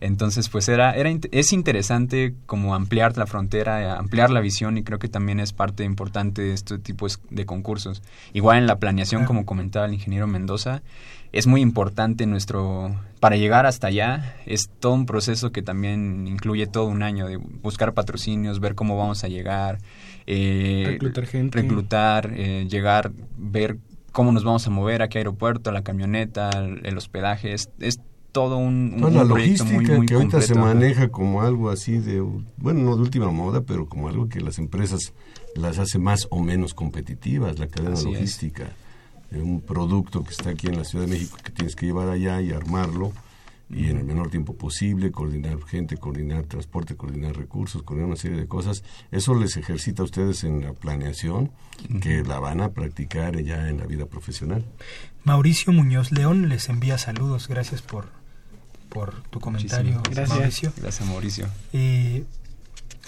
[SPEAKER 8] Entonces, pues era, era es interesante como ampliar la frontera, ampliar la visión y creo que también es parte importante de este tipo de concursos. Igual en la planeación, como comentaba el ingeniero Mendoza, es muy importante nuestro, para llegar hasta allá, es todo un proceso que también incluye todo un año de buscar patrocinios, ver cómo vamos a llegar,
[SPEAKER 9] eh, reclutar gente,
[SPEAKER 8] reclutar, eh, llegar, ver cómo nos vamos a mover, a qué aeropuerto, la camioneta, el, hospedaje, es todo un,
[SPEAKER 1] un, la logística que ahorita se maneja como algo así de, bueno, no de última moda, pero como algo que las empresas las hace más o menos competitivas, la cadena logística. Un producto que está aquí en la Ciudad de México que tienes que llevar allá y armarlo y en el menor tiempo posible, coordinar gente, coordinar transporte, coordinar recursos, coordinar una serie de cosas. Eso les ejercita a ustedes en la planeación, que la van a practicar ya en la vida profesional.
[SPEAKER 2] Mauricio Muñoz León les envía saludos, gracias por por tu comentario,
[SPEAKER 9] Gracias.
[SPEAKER 8] Mauricio. Gracias, Mauricio.
[SPEAKER 2] Eh,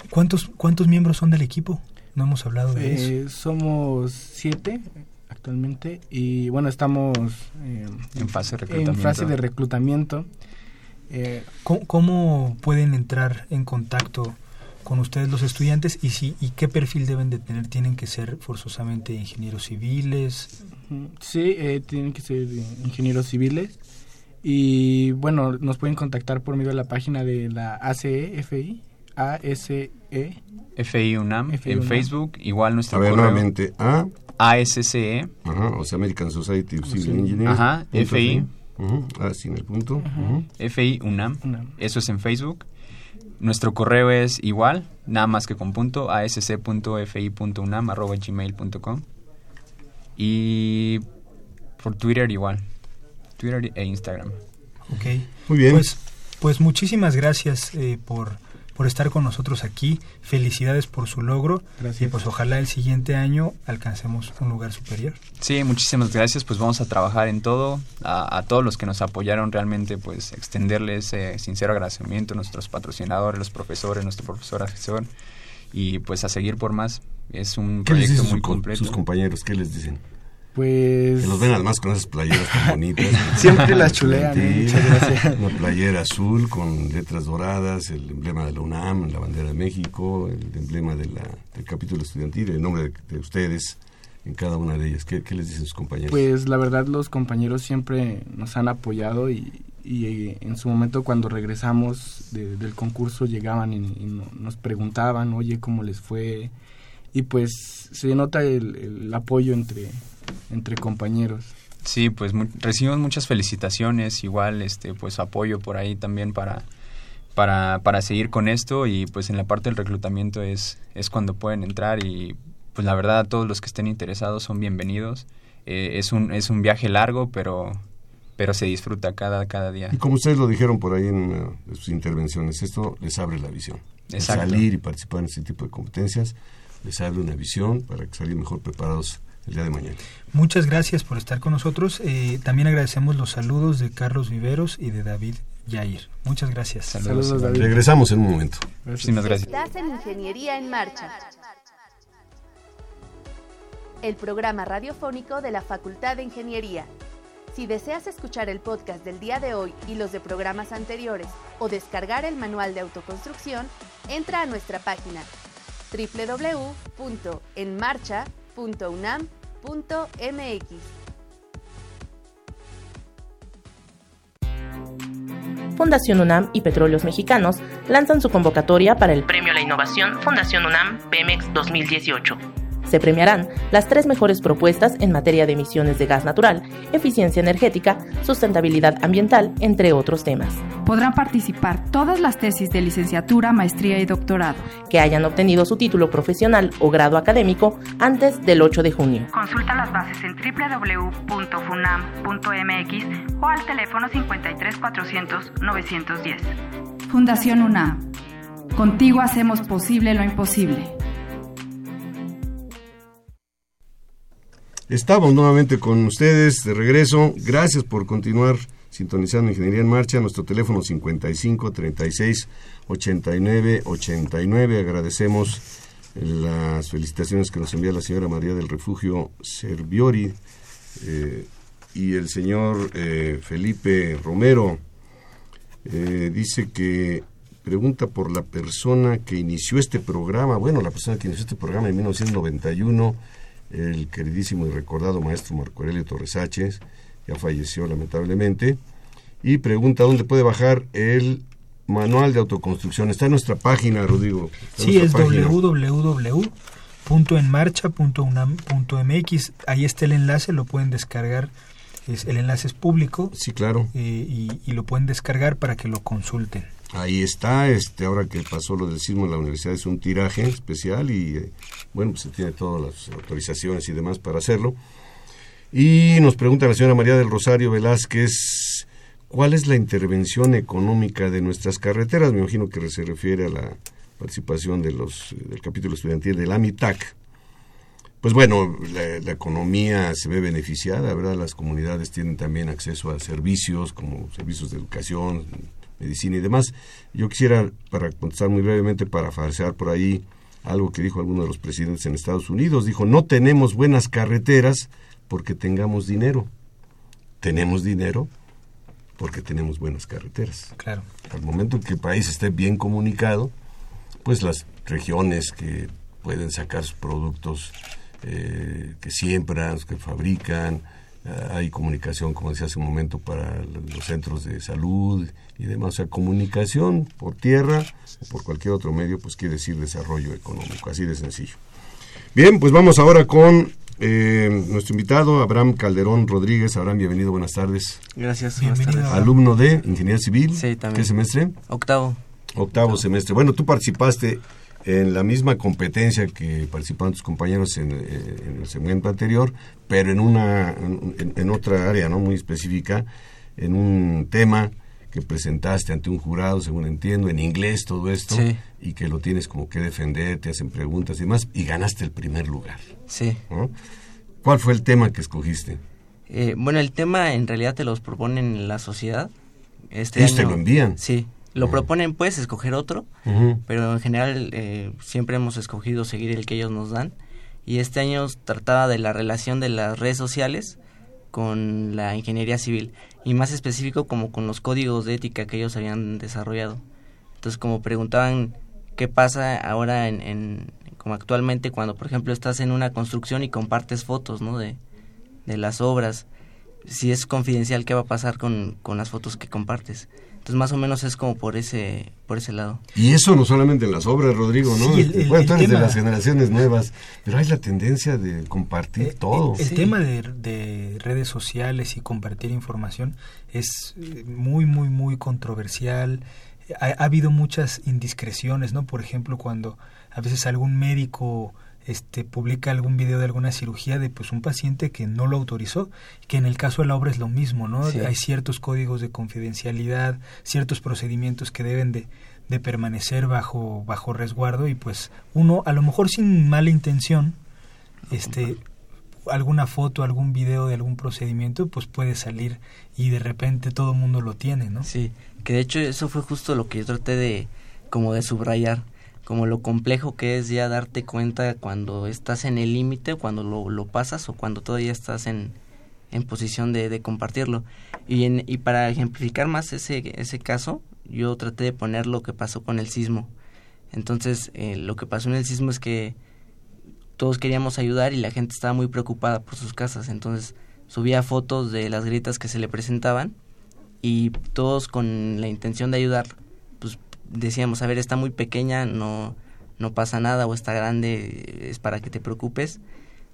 [SPEAKER 2] ¿cuántos, ¿Cuántos miembros son del equipo? No hemos hablado de
[SPEAKER 9] eh, eso. Somos siete actualmente y bueno, estamos
[SPEAKER 8] eh, en, fase de reclutamiento.
[SPEAKER 9] En fase de reclutamiento.
[SPEAKER 2] ¿Cómo, pueden entrar en contacto con ustedes los estudiantes y si y qué perfil deben de tener tienen que ser forzosamente ingenieros civiles
[SPEAKER 9] sí tienen que ser ingenieros civiles y bueno, nos pueden contactar por medio de la página de la ACE, FI, ASE.
[SPEAKER 8] FI UNAM, en Facebook, igual nuestro
[SPEAKER 1] A ver, nuevamente, A.
[SPEAKER 8] ASCE.
[SPEAKER 1] Ajá, o sea, American Society of Civil Engineers.
[SPEAKER 8] Ajá, FI.
[SPEAKER 1] Sin el punto.
[SPEAKER 8] FI UNAM. Eso es en Facebook. Nuestro correo es igual, nada más que con punto, asc.fi.unam arroba gmail.com. Y por Twitter igual, Twitter e Instagram.
[SPEAKER 2] Ok.
[SPEAKER 1] Muy bien.
[SPEAKER 2] Pues, pues muchísimas gracias eh, por, por estar con nosotros aquí. Felicidades por su logro.
[SPEAKER 9] Gracias.
[SPEAKER 2] Y pues ojalá el siguiente año alcancemos un lugar superior.
[SPEAKER 8] Sí, muchísimas gracias. Pues vamos a trabajar en todo. A, todos los que nos apoyaron realmente, pues extenderles eh, sincero agradecimiento a nuestros patrocinadores, los profesores, nuestro profesor asesor. Y pues a seguir por más. Es un proyecto muy completo.
[SPEAKER 1] sus compañeros? ¿Qué les dicen?
[SPEAKER 9] Pues...
[SPEAKER 1] Que los ven además con esas playeras tan bonitas. [laughs]
[SPEAKER 9] Siempre las chulean. ¿eh? [laughs]
[SPEAKER 1] Una playera azul con letras doradas, el emblema de la UNAM, la bandera de México, el emblema de la, del capítulo estudiantil, el nombre de, ustedes en cada una de ellas. ¿Qué, les dicen sus compañeros?
[SPEAKER 9] Pues la verdad los compañeros siempre nos han apoyado y, y eh, en su momento cuando regresamos del concurso llegaban y, nos preguntaban, oye, ¿cómo les fue? Y pues se nota el, el apoyo entre entre compañeros.
[SPEAKER 8] Sí, pues recibimos muchas felicitaciones, igual este pues apoyo por ahí también para para, para seguir con esto y pues en la parte del reclutamiento es es cuando pueden entrar y pues la verdad todos los que estén interesados son bienvenidos. Eh, es un es un viaje largo, pero pero se disfruta cada cada día.
[SPEAKER 1] Y como ustedes lo dijeron por ahí en sus intervenciones, esto les abre la visión. Salir y participar en este tipo de competencias les abre una visión para que salgan mejor preparados el día de mañana.
[SPEAKER 2] Muchas gracias por estar con nosotros. Eh, también agradecemos los saludos de Carlos Viveros y de David Yair. Muchas gracias.
[SPEAKER 1] Saludos, David. Regresamos en un momento.
[SPEAKER 8] Muchísimas gracias.
[SPEAKER 3] Estás en Ingeniería en Marcha. El programa radiofónico de la Facultad de Ingeniería. Si deseas escuchar el podcast del día de hoy y los de programas anteriores o descargar el manual de autoconstrucción, entra a nuestra página www.enmarcha.com www.unam.mx.
[SPEAKER 6] Fundación UNAM y Petróleos Mexicanos lanzan su convocatoria para el Premio a la Innovación Fundación UNAM Pemex 2018. Se premiarán las tres mejores propuestas en materia de emisiones de gas natural, eficiencia energética, sustentabilidad ambiental, entre otros temas.
[SPEAKER 7] Podrán participar todas las tesis de licenciatura, maestría y doctorado
[SPEAKER 6] que hayan obtenido su título profesional o grado académico antes del 8 de junio.
[SPEAKER 7] Consulta las bases en www.funam.mx o al teléfono 53 400 910. Fundación UNAM. Contigo hacemos posible lo imposible.
[SPEAKER 1] Estamos nuevamente con ustedes de regreso. Gracias por continuar sintonizando Ingeniería en Marcha. Nuestro teléfono 55 36 89 89. Agradecemos las felicitaciones que nos envía la señora María del Refugio Serviori eh, y el señor eh, Felipe Romero. Eh, dice que pregunta por la persona que inició este programa. Bueno, la persona que inició este programa en 1991 el queridísimo y recordado maestro Marco Aurelio Torres H., ya falleció lamentablemente, y pregunta dónde puede bajar el manual de autoconstrucción. Está en nuestra página, Rodrigo.
[SPEAKER 2] Sí, es www.enmarcha.unam.mx. Ahí está el enlace, lo pueden descargar. Es, el enlace es público.
[SPEAKER 1] Sí, claro.
[SPEAKER 2] Eh, y lo pueden descargar para que lo consulten.
[SPEAKER 1] Ahí está, este, ahora que pasó lo del sismo en la universidad es un tiraje especial y eh, bueno, pues se tiene todas las autorizaciones y demás para hacerlo. Y nos pregunta la señora María del Rosario Velázquez, ¿cuál es la intervención económica de nuestras carreteras? Me imagino que se refiere a la participación de los, del capítulo estudiantil del AMITAC. Pues bueno, la, la, economía se ve beneficiada, ¿verdad? Las comunidades tienen también acceso a servicios como servicios de educación, medicina y demás. Yo quisiera, para contestar muy brevemente, para parafrasear por ahí algo que dijo alguno de los presidentes en Estados Unidos. Dijo, no tenemos buenas carreteras porque tengamos dinero. Tenemos dinero porque tenemos buenas carreteras.
[SPEAKER 2] Claro.
[SPEAKER 1] Al momento en que el país esté bien comunicado, pues las regiones que pueden sacar sus productos eh, que siembran, que fabrican, hay comunicación, como decía hace un momento, para los centros de salud y demás. O sea, comunicación por tierra o por cualquier otro medio, pues quiere decir desarrollo económico, así de sencillo. Bien, pues vamos ahora con eh, nuestro invitado, Abraham Calderón Rodríguez. Abraham, bienvenido, buenas tardes.
[SPEAKER 10] Gracias,
[SPEAKER 2] bienvenido.
[SPEAKER 1] Alumno de Ingeniería Civil.
[SPEAKER 10] Sí, también.
[SPEAKER 1] ¿Qué semestre?
[SPEAKER 10] Octavo.
[SPEAKER 1] Octavo semestre. Bueno, tú participaste en la misma competencia que participaron tus compañeros en, eh, el segmento anterior, pero en una en, otra área no muy específica, en un tema que presentaste ante un jurado, según entiendo, en inglés todo esto, y que lo tienes como que defender, te hacen preguntas y demás, y ganaste el primer lugar.
[SPEAKER 10] Sí.
[SPEAKER 1] ¿Cuál fue el tema que escogiste?
[SPEAKER 10] Eh, bueno, el tema en realidad te los proponen en la sociedad. Este
[SPEAKER 1] ¿Ellos te lo envían?
[SPEAKER 10] Sí. Lo proponen, pues, escoger otro, pero en general eh, siempre hemos escogido seguir el que ellos nos dan. Y este año trataba de la relación de las redes sociales con la ingeniería civil y más específico como con los códigos de ética que ellos habían desarrollado. Entonces, como preguntaban qué pasa ahora en, en como actualmente cuando, por ejemplo, estás en una construcción y compartes fotos, ¿no? De, de las obras. Si es confidencial, ¿qué va a pasar con, con las fotos que compartes? Entonces más o menos es como por ese por ese lado.
[SPEAKER 1] Y eso no solamente en las obras, Rodrigo, ¿no? bueno, tú eres de las generaciones nuevas, pero hay la tendencia de compartir eh, todo.
[SPEAKER 2] El, tema de, redes sociales y compartir información es eh, muy, muy, muy controversial. Ha, ha habido muchas indiscreciones, ¿no? Por ejemplo, cuando a veces algún médico este, publica algún video de alguna cirugía de pues un paciente que no lo autorizó, que en el caso de la obra es lo mismo, ¿no? Hay ciertos códigos de confidencialidad, ciertos procedimientos que deben de, de permanecer bajo, bajo resguardo y pues uno a lo mejor sin mala intención, este alguna foto, algún video de algún procedimiento, pues puede salir y de repente todo el mundo lo tiene, ¿no?
[SPEAKER 10] Sí, que de hecho eso fue justo lo que yo traté de como de subrayar como lo complejo que es ya darte cuenta cuando estás en el límite, cuando lo, lo, pasas o cuando todavía estás en, en posición de, de compartirlo. Y, en, y para ejemplificar más ese, ese caso, yo traté de poner lo que pasó con el sismo. Entonces, eh, lo que pasó en el sismo es que todos queríamos ayudar y la gente estaba muy preocupada por sus casas. Entonces, subía fotos de las grietas que se le presentaban y todos con la intención de ayudar decíamos, a ver, está muy pequeña, no, no pasa nada o está grande, es para que te preocupes.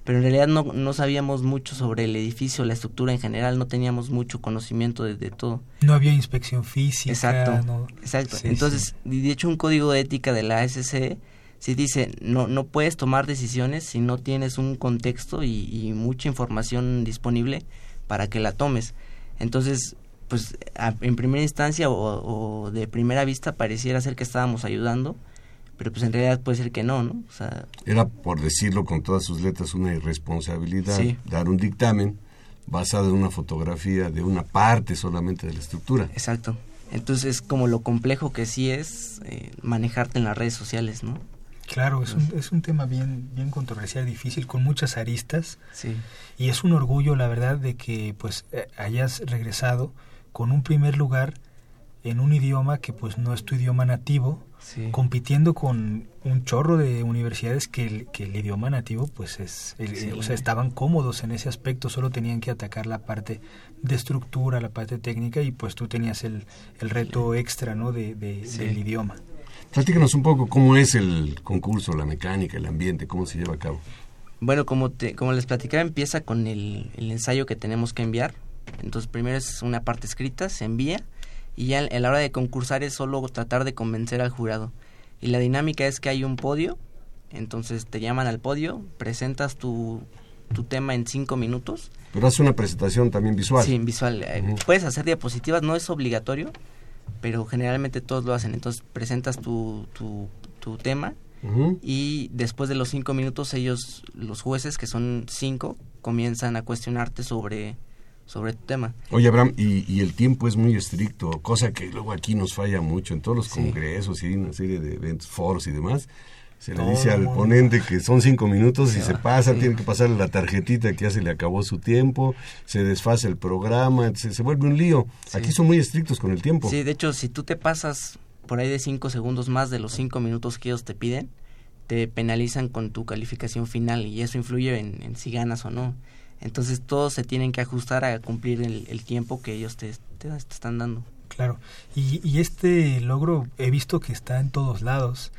[SPEAKER 10] Pero en realidad no, no sabíamos mucho sobre el edificio, la estructura en general, no teníamos mucho conocimiento de, todo.
[SPEAKER 2] No había inspección física.
[SPEAKER 10] Exacto, exacto. Entonces, de hecho, un código de ética de la SCE sí dice, no, no puedes tomar decisiones si no tienes un contexto y, mucha información disponible para que la tomes. Entonces, pues en primera instancia o, de primera vista pareciera ser que estábamos ayudando, pero pues en realidad puede ser que no, ¿no? O sea,
[SPEAKER 1] Era, por decirlo con todas sus letras, una irresponsabilidad dar un dictamen basado en una fotografía de una parte solamente de la estructura.
[SPEAKER 10] Exacto. Entonces, como lo complejo que sí es eh, manejarte en las redes sociales, ¿no?
[SPEAKER 2] Claro, es un, es un tema bien, bien controversial, difícil, con muchas aristas.
[SPEAKER 10] Sí.
[SPEAKER 2] Y es un orgullo, la verdad, de que pues eh, hayas regresado con un primer lugar en un idioma que pues no es tu idioma nativo, compitiendo con un chorro de universidades que el, que el idioma nativo pues es, o sea, estaban cómodos en ese aspecto, solo tenían que atacar la parte de estructura, la parte técnica y pues tú tenías el, el reto extra, ¿no? De, del idioma.
[SPEAKER 1] Platícanos un poco cómo es el concurso, la mecánica, el ambiente, cómo se lleva a cabo.
[SPEAKER 10] Bueno, como, te, como les platicaba, empieza con el, ensayo que tenemos que enviar. Entonces, primero es una parte escrita, se envía, y ya a la hora de concursar es solo tratar de convencer al jurado. Y la dinámica es que hay un podio, entonces te llaman al podio, presentas tu, tu tema en cinco minutos.
[SPEAKER 1] Pero hace una presentación también visual.
[SPEAKER 10] Sí, visual. Eh, puedes hacer diapositivas, no es obligatorio, pero generalmente todos lo hacen. Entonces presentas tu, tu, tema y después de los cinco minutos ellos, los jueces, que son cinco, comienzan a cuestionarte sobre, sobre tu tema.
[SPEAKER 1] Oye, Abraham, y, y, el tiempo es muy estricto, cosa que luego aquí nos falla mucho en todos los congresos y una serie de eventos, foros y demás se le dice al ponente que son cinco minutos y se pasa, tiene que pasarle la tarjetita que ya se le acabó su tiempo, se desfasa el programa, se, se vuelve un lío. Aquí son muy estrictos con el tiempo.
[SPEAKER 10] Sí, de hecho, si tú te pasas por ahí de cinco segundos más de los cinco minutos que ellos te piden, te penalizan con tu calificación final y eso influye en, si ganas o no. Entonces todos se tienen que ajustar a cumplir el, tiempo que ellos te, te, están dando.
[SPEAKER 2] Claro, y, y este logro he visto que está en todos lados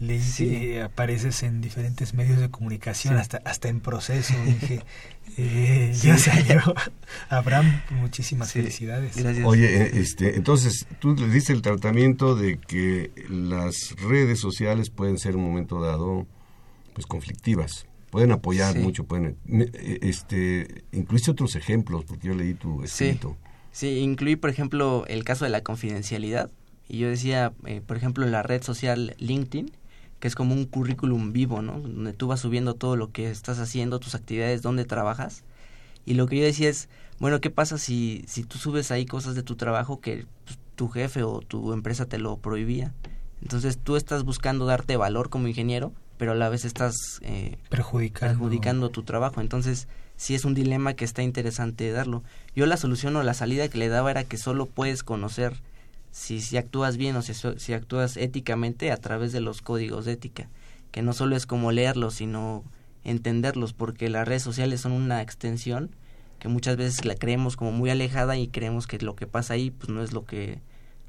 [SPEAKER 2] le apareces en diferentes medios de comunicación, hasta, hasta en proceso. [laughs] Dije, eh, ya salió. [laughs] Abraham, muchísimas felicidades.
[SPEAKER 1] Oye, eh, este, entonces tú le dices el tratamiento de que las redes sociales pueden ser en un momento dado pues conflictivas. Pueden apoyar mucho, pueden... Eh, este, incluiste otros ejemplos, porque yo leí tu escrito.
[SPEAKER 10] Sí, incluí, por ejemplo, el caso de la confidencialidad. Y yo decía, eh, por ejemplo, la red social LinkedIn, que es como un currículum vivo, ¿no? Donde tú vas subiendo todo lo que estás haciendo, tus actividades, dónde trabajas. Y lo que yo decía es, bueno, ¿qué pasa si, si tú subes ahí cosas de tu trabajo que pues, tu jefe o tu empresa te lo prohibía? Entonces tú estás buscando darte valor como ingeniero, pero a la vez estás
[SPEAKER 2] eh, perjudicando.
[SPEAKER 10] perjudicando tu trabajo. Entonces sí es un dilema que está interesante darlo. Yo la solución o la salida que le daba era que solo puedes conocer si, si actúas bien o si, si actúas éticamente a través de los códigos de ética, que no solo es como leerlos, sino entenderlos, porque las redes sociales son una extensión que muchas veces la creemos como muy alejada y creemos que lo que pasa ahí pues no es lo que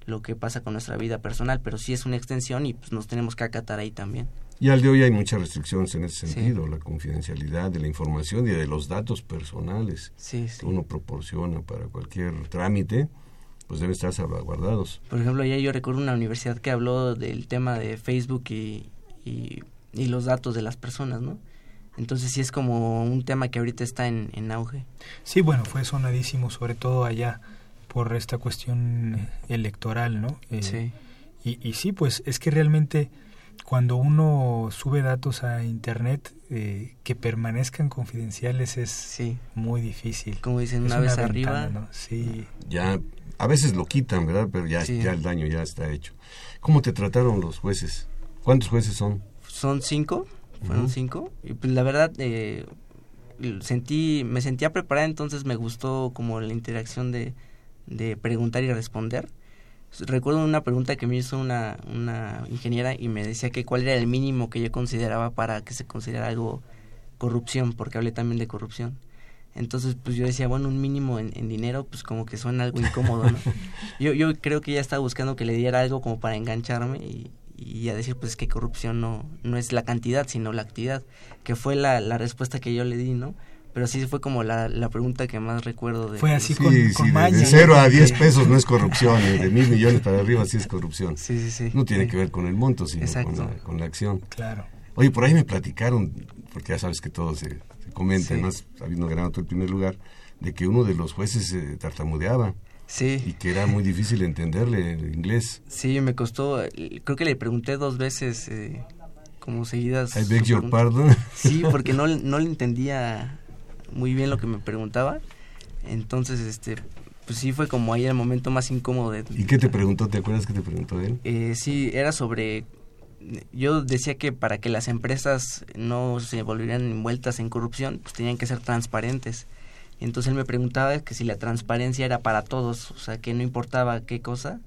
[SPEAKER 10] lo que pasa con nuestra vida personal, pero sí es una extensión y pues nos tenemos que acatar ahí también.
[SPEAKER 1] Y al de hoy hay muchas restricciones en ese sentido, la confidencialidad de la información y de los datos personales
[SPEAKER 10] que
[SPEAKER 1] uno proporciona para cualquier trámite pues deben estar salvaguardados.
[SPEAKER 10] Por ejemplo, ya yo recuerdo una universidad que habló del tema de Facebook y, y, los datos de las personas, ¿no? Entonces sí es como un tema que ahorita está en, en auge.
[SPEAKER 2] Sí, bueno, fue sonadísimo, sobre todo allá por esta cuestión electoral, ¿no?
[SPEAKER 10] Eh, sí.
[SPEAKER 2] Y, y sí, pues es que realmente cuando uno sube datos a internet eh, que permanezcan confidenciales es muy difícil.
[SPEAKER 10] Como dicen, una, vez arriba.
[SPEAKER 2] Sí.
[SPEAKER 1] Ya a veces lo quitan, ¿verdad? Pero ya, ya el daño ya está hecho. ¿Cómo te trataron los jueces? ¿Cuántos jueces son?
[SPEAKER 10] Son cinco, fueron cinco. Y pues la verdad, eh, sentí, me sentía preparada, entonces me gustó como la interacción de, de preguntar y responder. Recuerdo una pregunta que me hizo una, una ingeniera y me decía que cuál era el mínimo que yo consideraba para que se considerara algo corrupción, porque hablé también de corrupción. Entonces, pues yo decía, bueno, un mínimo en, dinero, pues como que suena algo incómodo, ¿no? [laughs] yo, yo creo que ella estaba buscando que le diera algo como para engancharme y, y a decir pues que corrupción no, no es la cantidad, sino la actividad, que fue la, la respuesta que yo le di, ¿no? Pero sí fue como la, la pregunta que más recuerdo. De,
[SPEAKER 2] fue así
[SPEAKER 1] sí,
[SPEAKER 2] con,
[SPEAKER 1] sí,
[SPEAKER 2] con
[SPEAKER 1] de,
[SPEAKER 2] maña.
[SPEAKER 1] de cero a diez pesos no es corrupción, de mil [laughs] millones para arriba sí es corrupción.
[SPEAKER 10] Sí, sí, sí.
[SPEAKER 1] No tiene que ver con el monto, sino con la, con la acción.
[SPEAKER 2] Claro.
[SPEAKER 1] Oye, por ahí me platicaron, porque ya sabes que todo se, se comenta,
[SPEAKER 10] Sí.
[SPEAKER 1] más habiendo ganado tú el primer lugar, de que uno de los jueces eh, tartamudeaba
[SPEAKER 10] Sí.
[SPEAKER 1] y que era muy difícil entenderle el inglés.
[SPEAKER 10] Sí, me costó, eh, creo que le pregunté dos veces, eh, como seguidas.
[SPEAKER 1] I beg your
[SPEAKER 10] pregunta.
[SPEAKER 1] pardon.
[SPEAKER 10] Sí, porque no, [laughs] no le entendía muy bien lo que me preguntaba. Entonces, este, pues sí fue como ahí el momento más incómodo de...
[SPEAKER 1] ¿Y qué te preguntó? ¿Te acuerdas qué te preguntó él?
[SPEAKER 10] Eh, sí, era sobre... Yo decía que para que las empresas no se volvieran envueltas en corrupción, pues tenían que ser transparentes. Entonces él me preguntaba que si la transparencia era para todos, o sea, que no importaba qué cosa,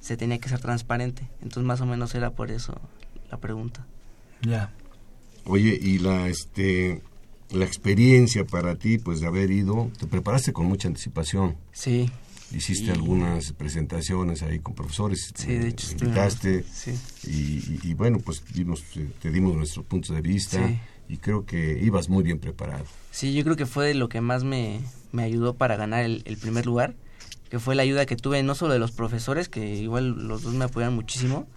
[SPEAKER 10] se tenía que ser transparente. Entonces más o menos era por eso la pregunta.
[SPEAKER 2] Ya.
[SPEAKER 1] Oye, y la este la experiencia para ti, pues de haber ido, te preparaste con mucha anticipación.
[SPEAKER 10] Sí.
[SPEAKER 1] Hiciste
[SPEAKER 10] Y-
[SPEAKER 1] algunas presentaciones ahí con profesores,
[SPEAKER 10] Sí, de hecho,
[SPEAKER 1] invitaste
[SPEAKER 10] Sí.
[SPEAKER 1] y, y- y bueno, pues dimos, te dimos nuestro punto de vista
[SPEAKER 10] Sí.
[SPEAKER 1] y creo que ibas muy bien preparado.
[SPEAKER 10] Sí, yo creo que fue lo que más me, me ayudó para ganar el, el primer lugar, que fue la ayuda que tuve no solo de los profesores, que igual los dos me apoyaron muchísimo,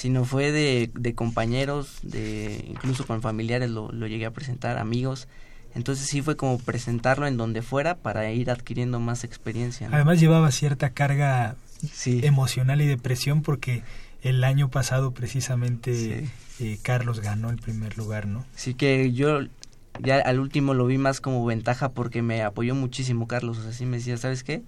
[SPEAKER 10] sino fue de, de compañeros, de incluso con familiares lo, lo llegué a presentar, amigos. Entonces sí fue como presentarlo en donde fuera para ir adquiriendo más experiencia. ¿no?
[SPEAKER 2] Además llevaba cierta carga
[SPEAKER 10] Sí.
[SPEAKER 2] emocional y de presión porque el año pasado precisamente
[SPEAKER 10] Sí.
[SPEAKER 2] eh, Carlos ganó el primer lugar, ¿no?
[SPEAKER 10] Así que yo ya al último lo vi más como ventaja porque me apoyó muchísimo Carlos. O sea, sí me decía, ¿sabes qué?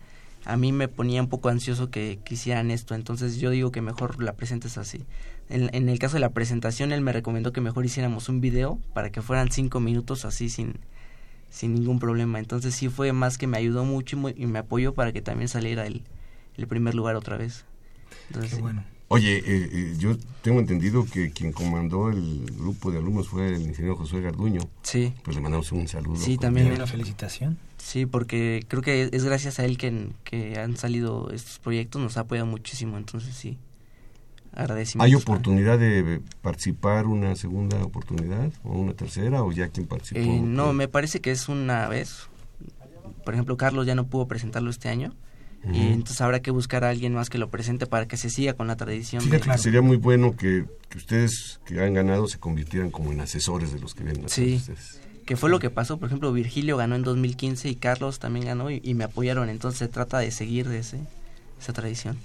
[SPEAKER 10] A mí me ponía un poco ansioso que quisieran esto, entonces yo digo que mejor la presentes así. En, en el caso de la presentación, él me recomendó que mejor hiciéramos un video para que fueran cinco minutos así sin, sin ningún problema. Entonces sí fue más que me ayudó mucho y, me apoyó para que también saliera el, el primer lugar otra vez. Entonces,
[SPEAKER 2] Qué
[SPEAKER 10] sí.
[SPEAKER 2] bueno.
[SPEAKER 1] Oye, eh, eh, yo tengo entendido que quien comandó el grupo de alumnos fue el ingeniero Josué Garduño.
[SPEAKER 10] Sí.
[SPEAKER 1] Pues le mandamos un saludo.
[SPEAKER 10] Sí, también.
[SPEAKER 2] Una felicitación.
[SPEAKER 10] Sí, porque creo que es gracias a él que, que han salido estos proyectos, nos ha apoyado muchísimo, entonces sí, agradecimiento.
[SPEAKER 1] ¿Hay oportunidad de participar una segunda oportunidad o una tercera o ya quien participó?
[SPEAKER 10] Eh, no, me parece que es una vez. Por ejemplo, Carlos ya no pudo presentarlo este año. Y entonces habrá que buscar a alguien más que lo presente para que se siga con la tradición.
[SPEAKER 1] Fíjate
[SPEAKER 10] de-
[SPEAKER 1] que sería muy bueno que, que ustedes que han ganado se convirtieran como en asesores de los que vienen
[SPEAKER 10] Sí,
[SPEAKER 1] ustedes.
[SPEAKER 10] Que fue lo que pasó. Por ejemplo, Virgilio ganó en 2015 y Carlos también ganó y, y me apoyaron. Entonces se trata de seguir de ese, esa tradición.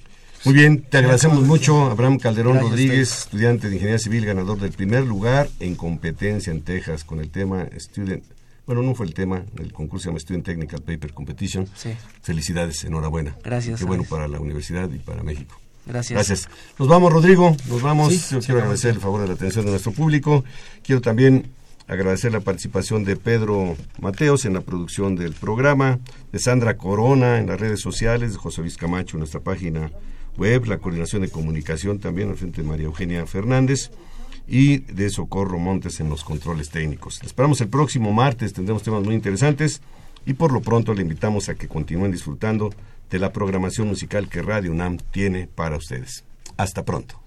[SPEAKER 1] Muy bien, te agradecemos mucho, Abraham Calderón
[SPEAKER 10] Gracias,
[SPEAKER 1] Rodríguez, estudiante de Ingeniería Civil, ganador del primer lugar en competencia en Texas con el tema Student. Bueno, no fue el tema, el concurso se llama Student Technical Paper Competition.
[SPEAKER 10] Sí.
[SPEAKER 1] Felicidades, enhorabuena.
[SPEAKER 10] Gracias,
[SPEAKER 1] Qué bueno para la universidad y para México.
[SPEAKER 10] Gracias.
[SPEAKER 1] Gracias. Nos vamos, Rodrigo. Nos vamos.
[SPEAKER 2] Sí,
[SPEAKER 1] Yo
[SPEAKER 2] sí,
[SPEAKER 1] quiero agradecer el favor de la atención de nuestro público. Quiero también agradecer la participación de Pedro Mateos en la producción del programa, de Sandra Corona en las redes sociales, de José Luis Camacho en nuestra página web, la coordinación de comunicación también al frente de María Eugenia Fernández y de Socorro Montes en los controles técnicos. Les esperamos el próximo martes, tendremos temas muy interesantes y por lo pronto le invitamos a que continúen disfrutando de la programación musical que Radio UNAM tiene para ustedes. Hasta pronto.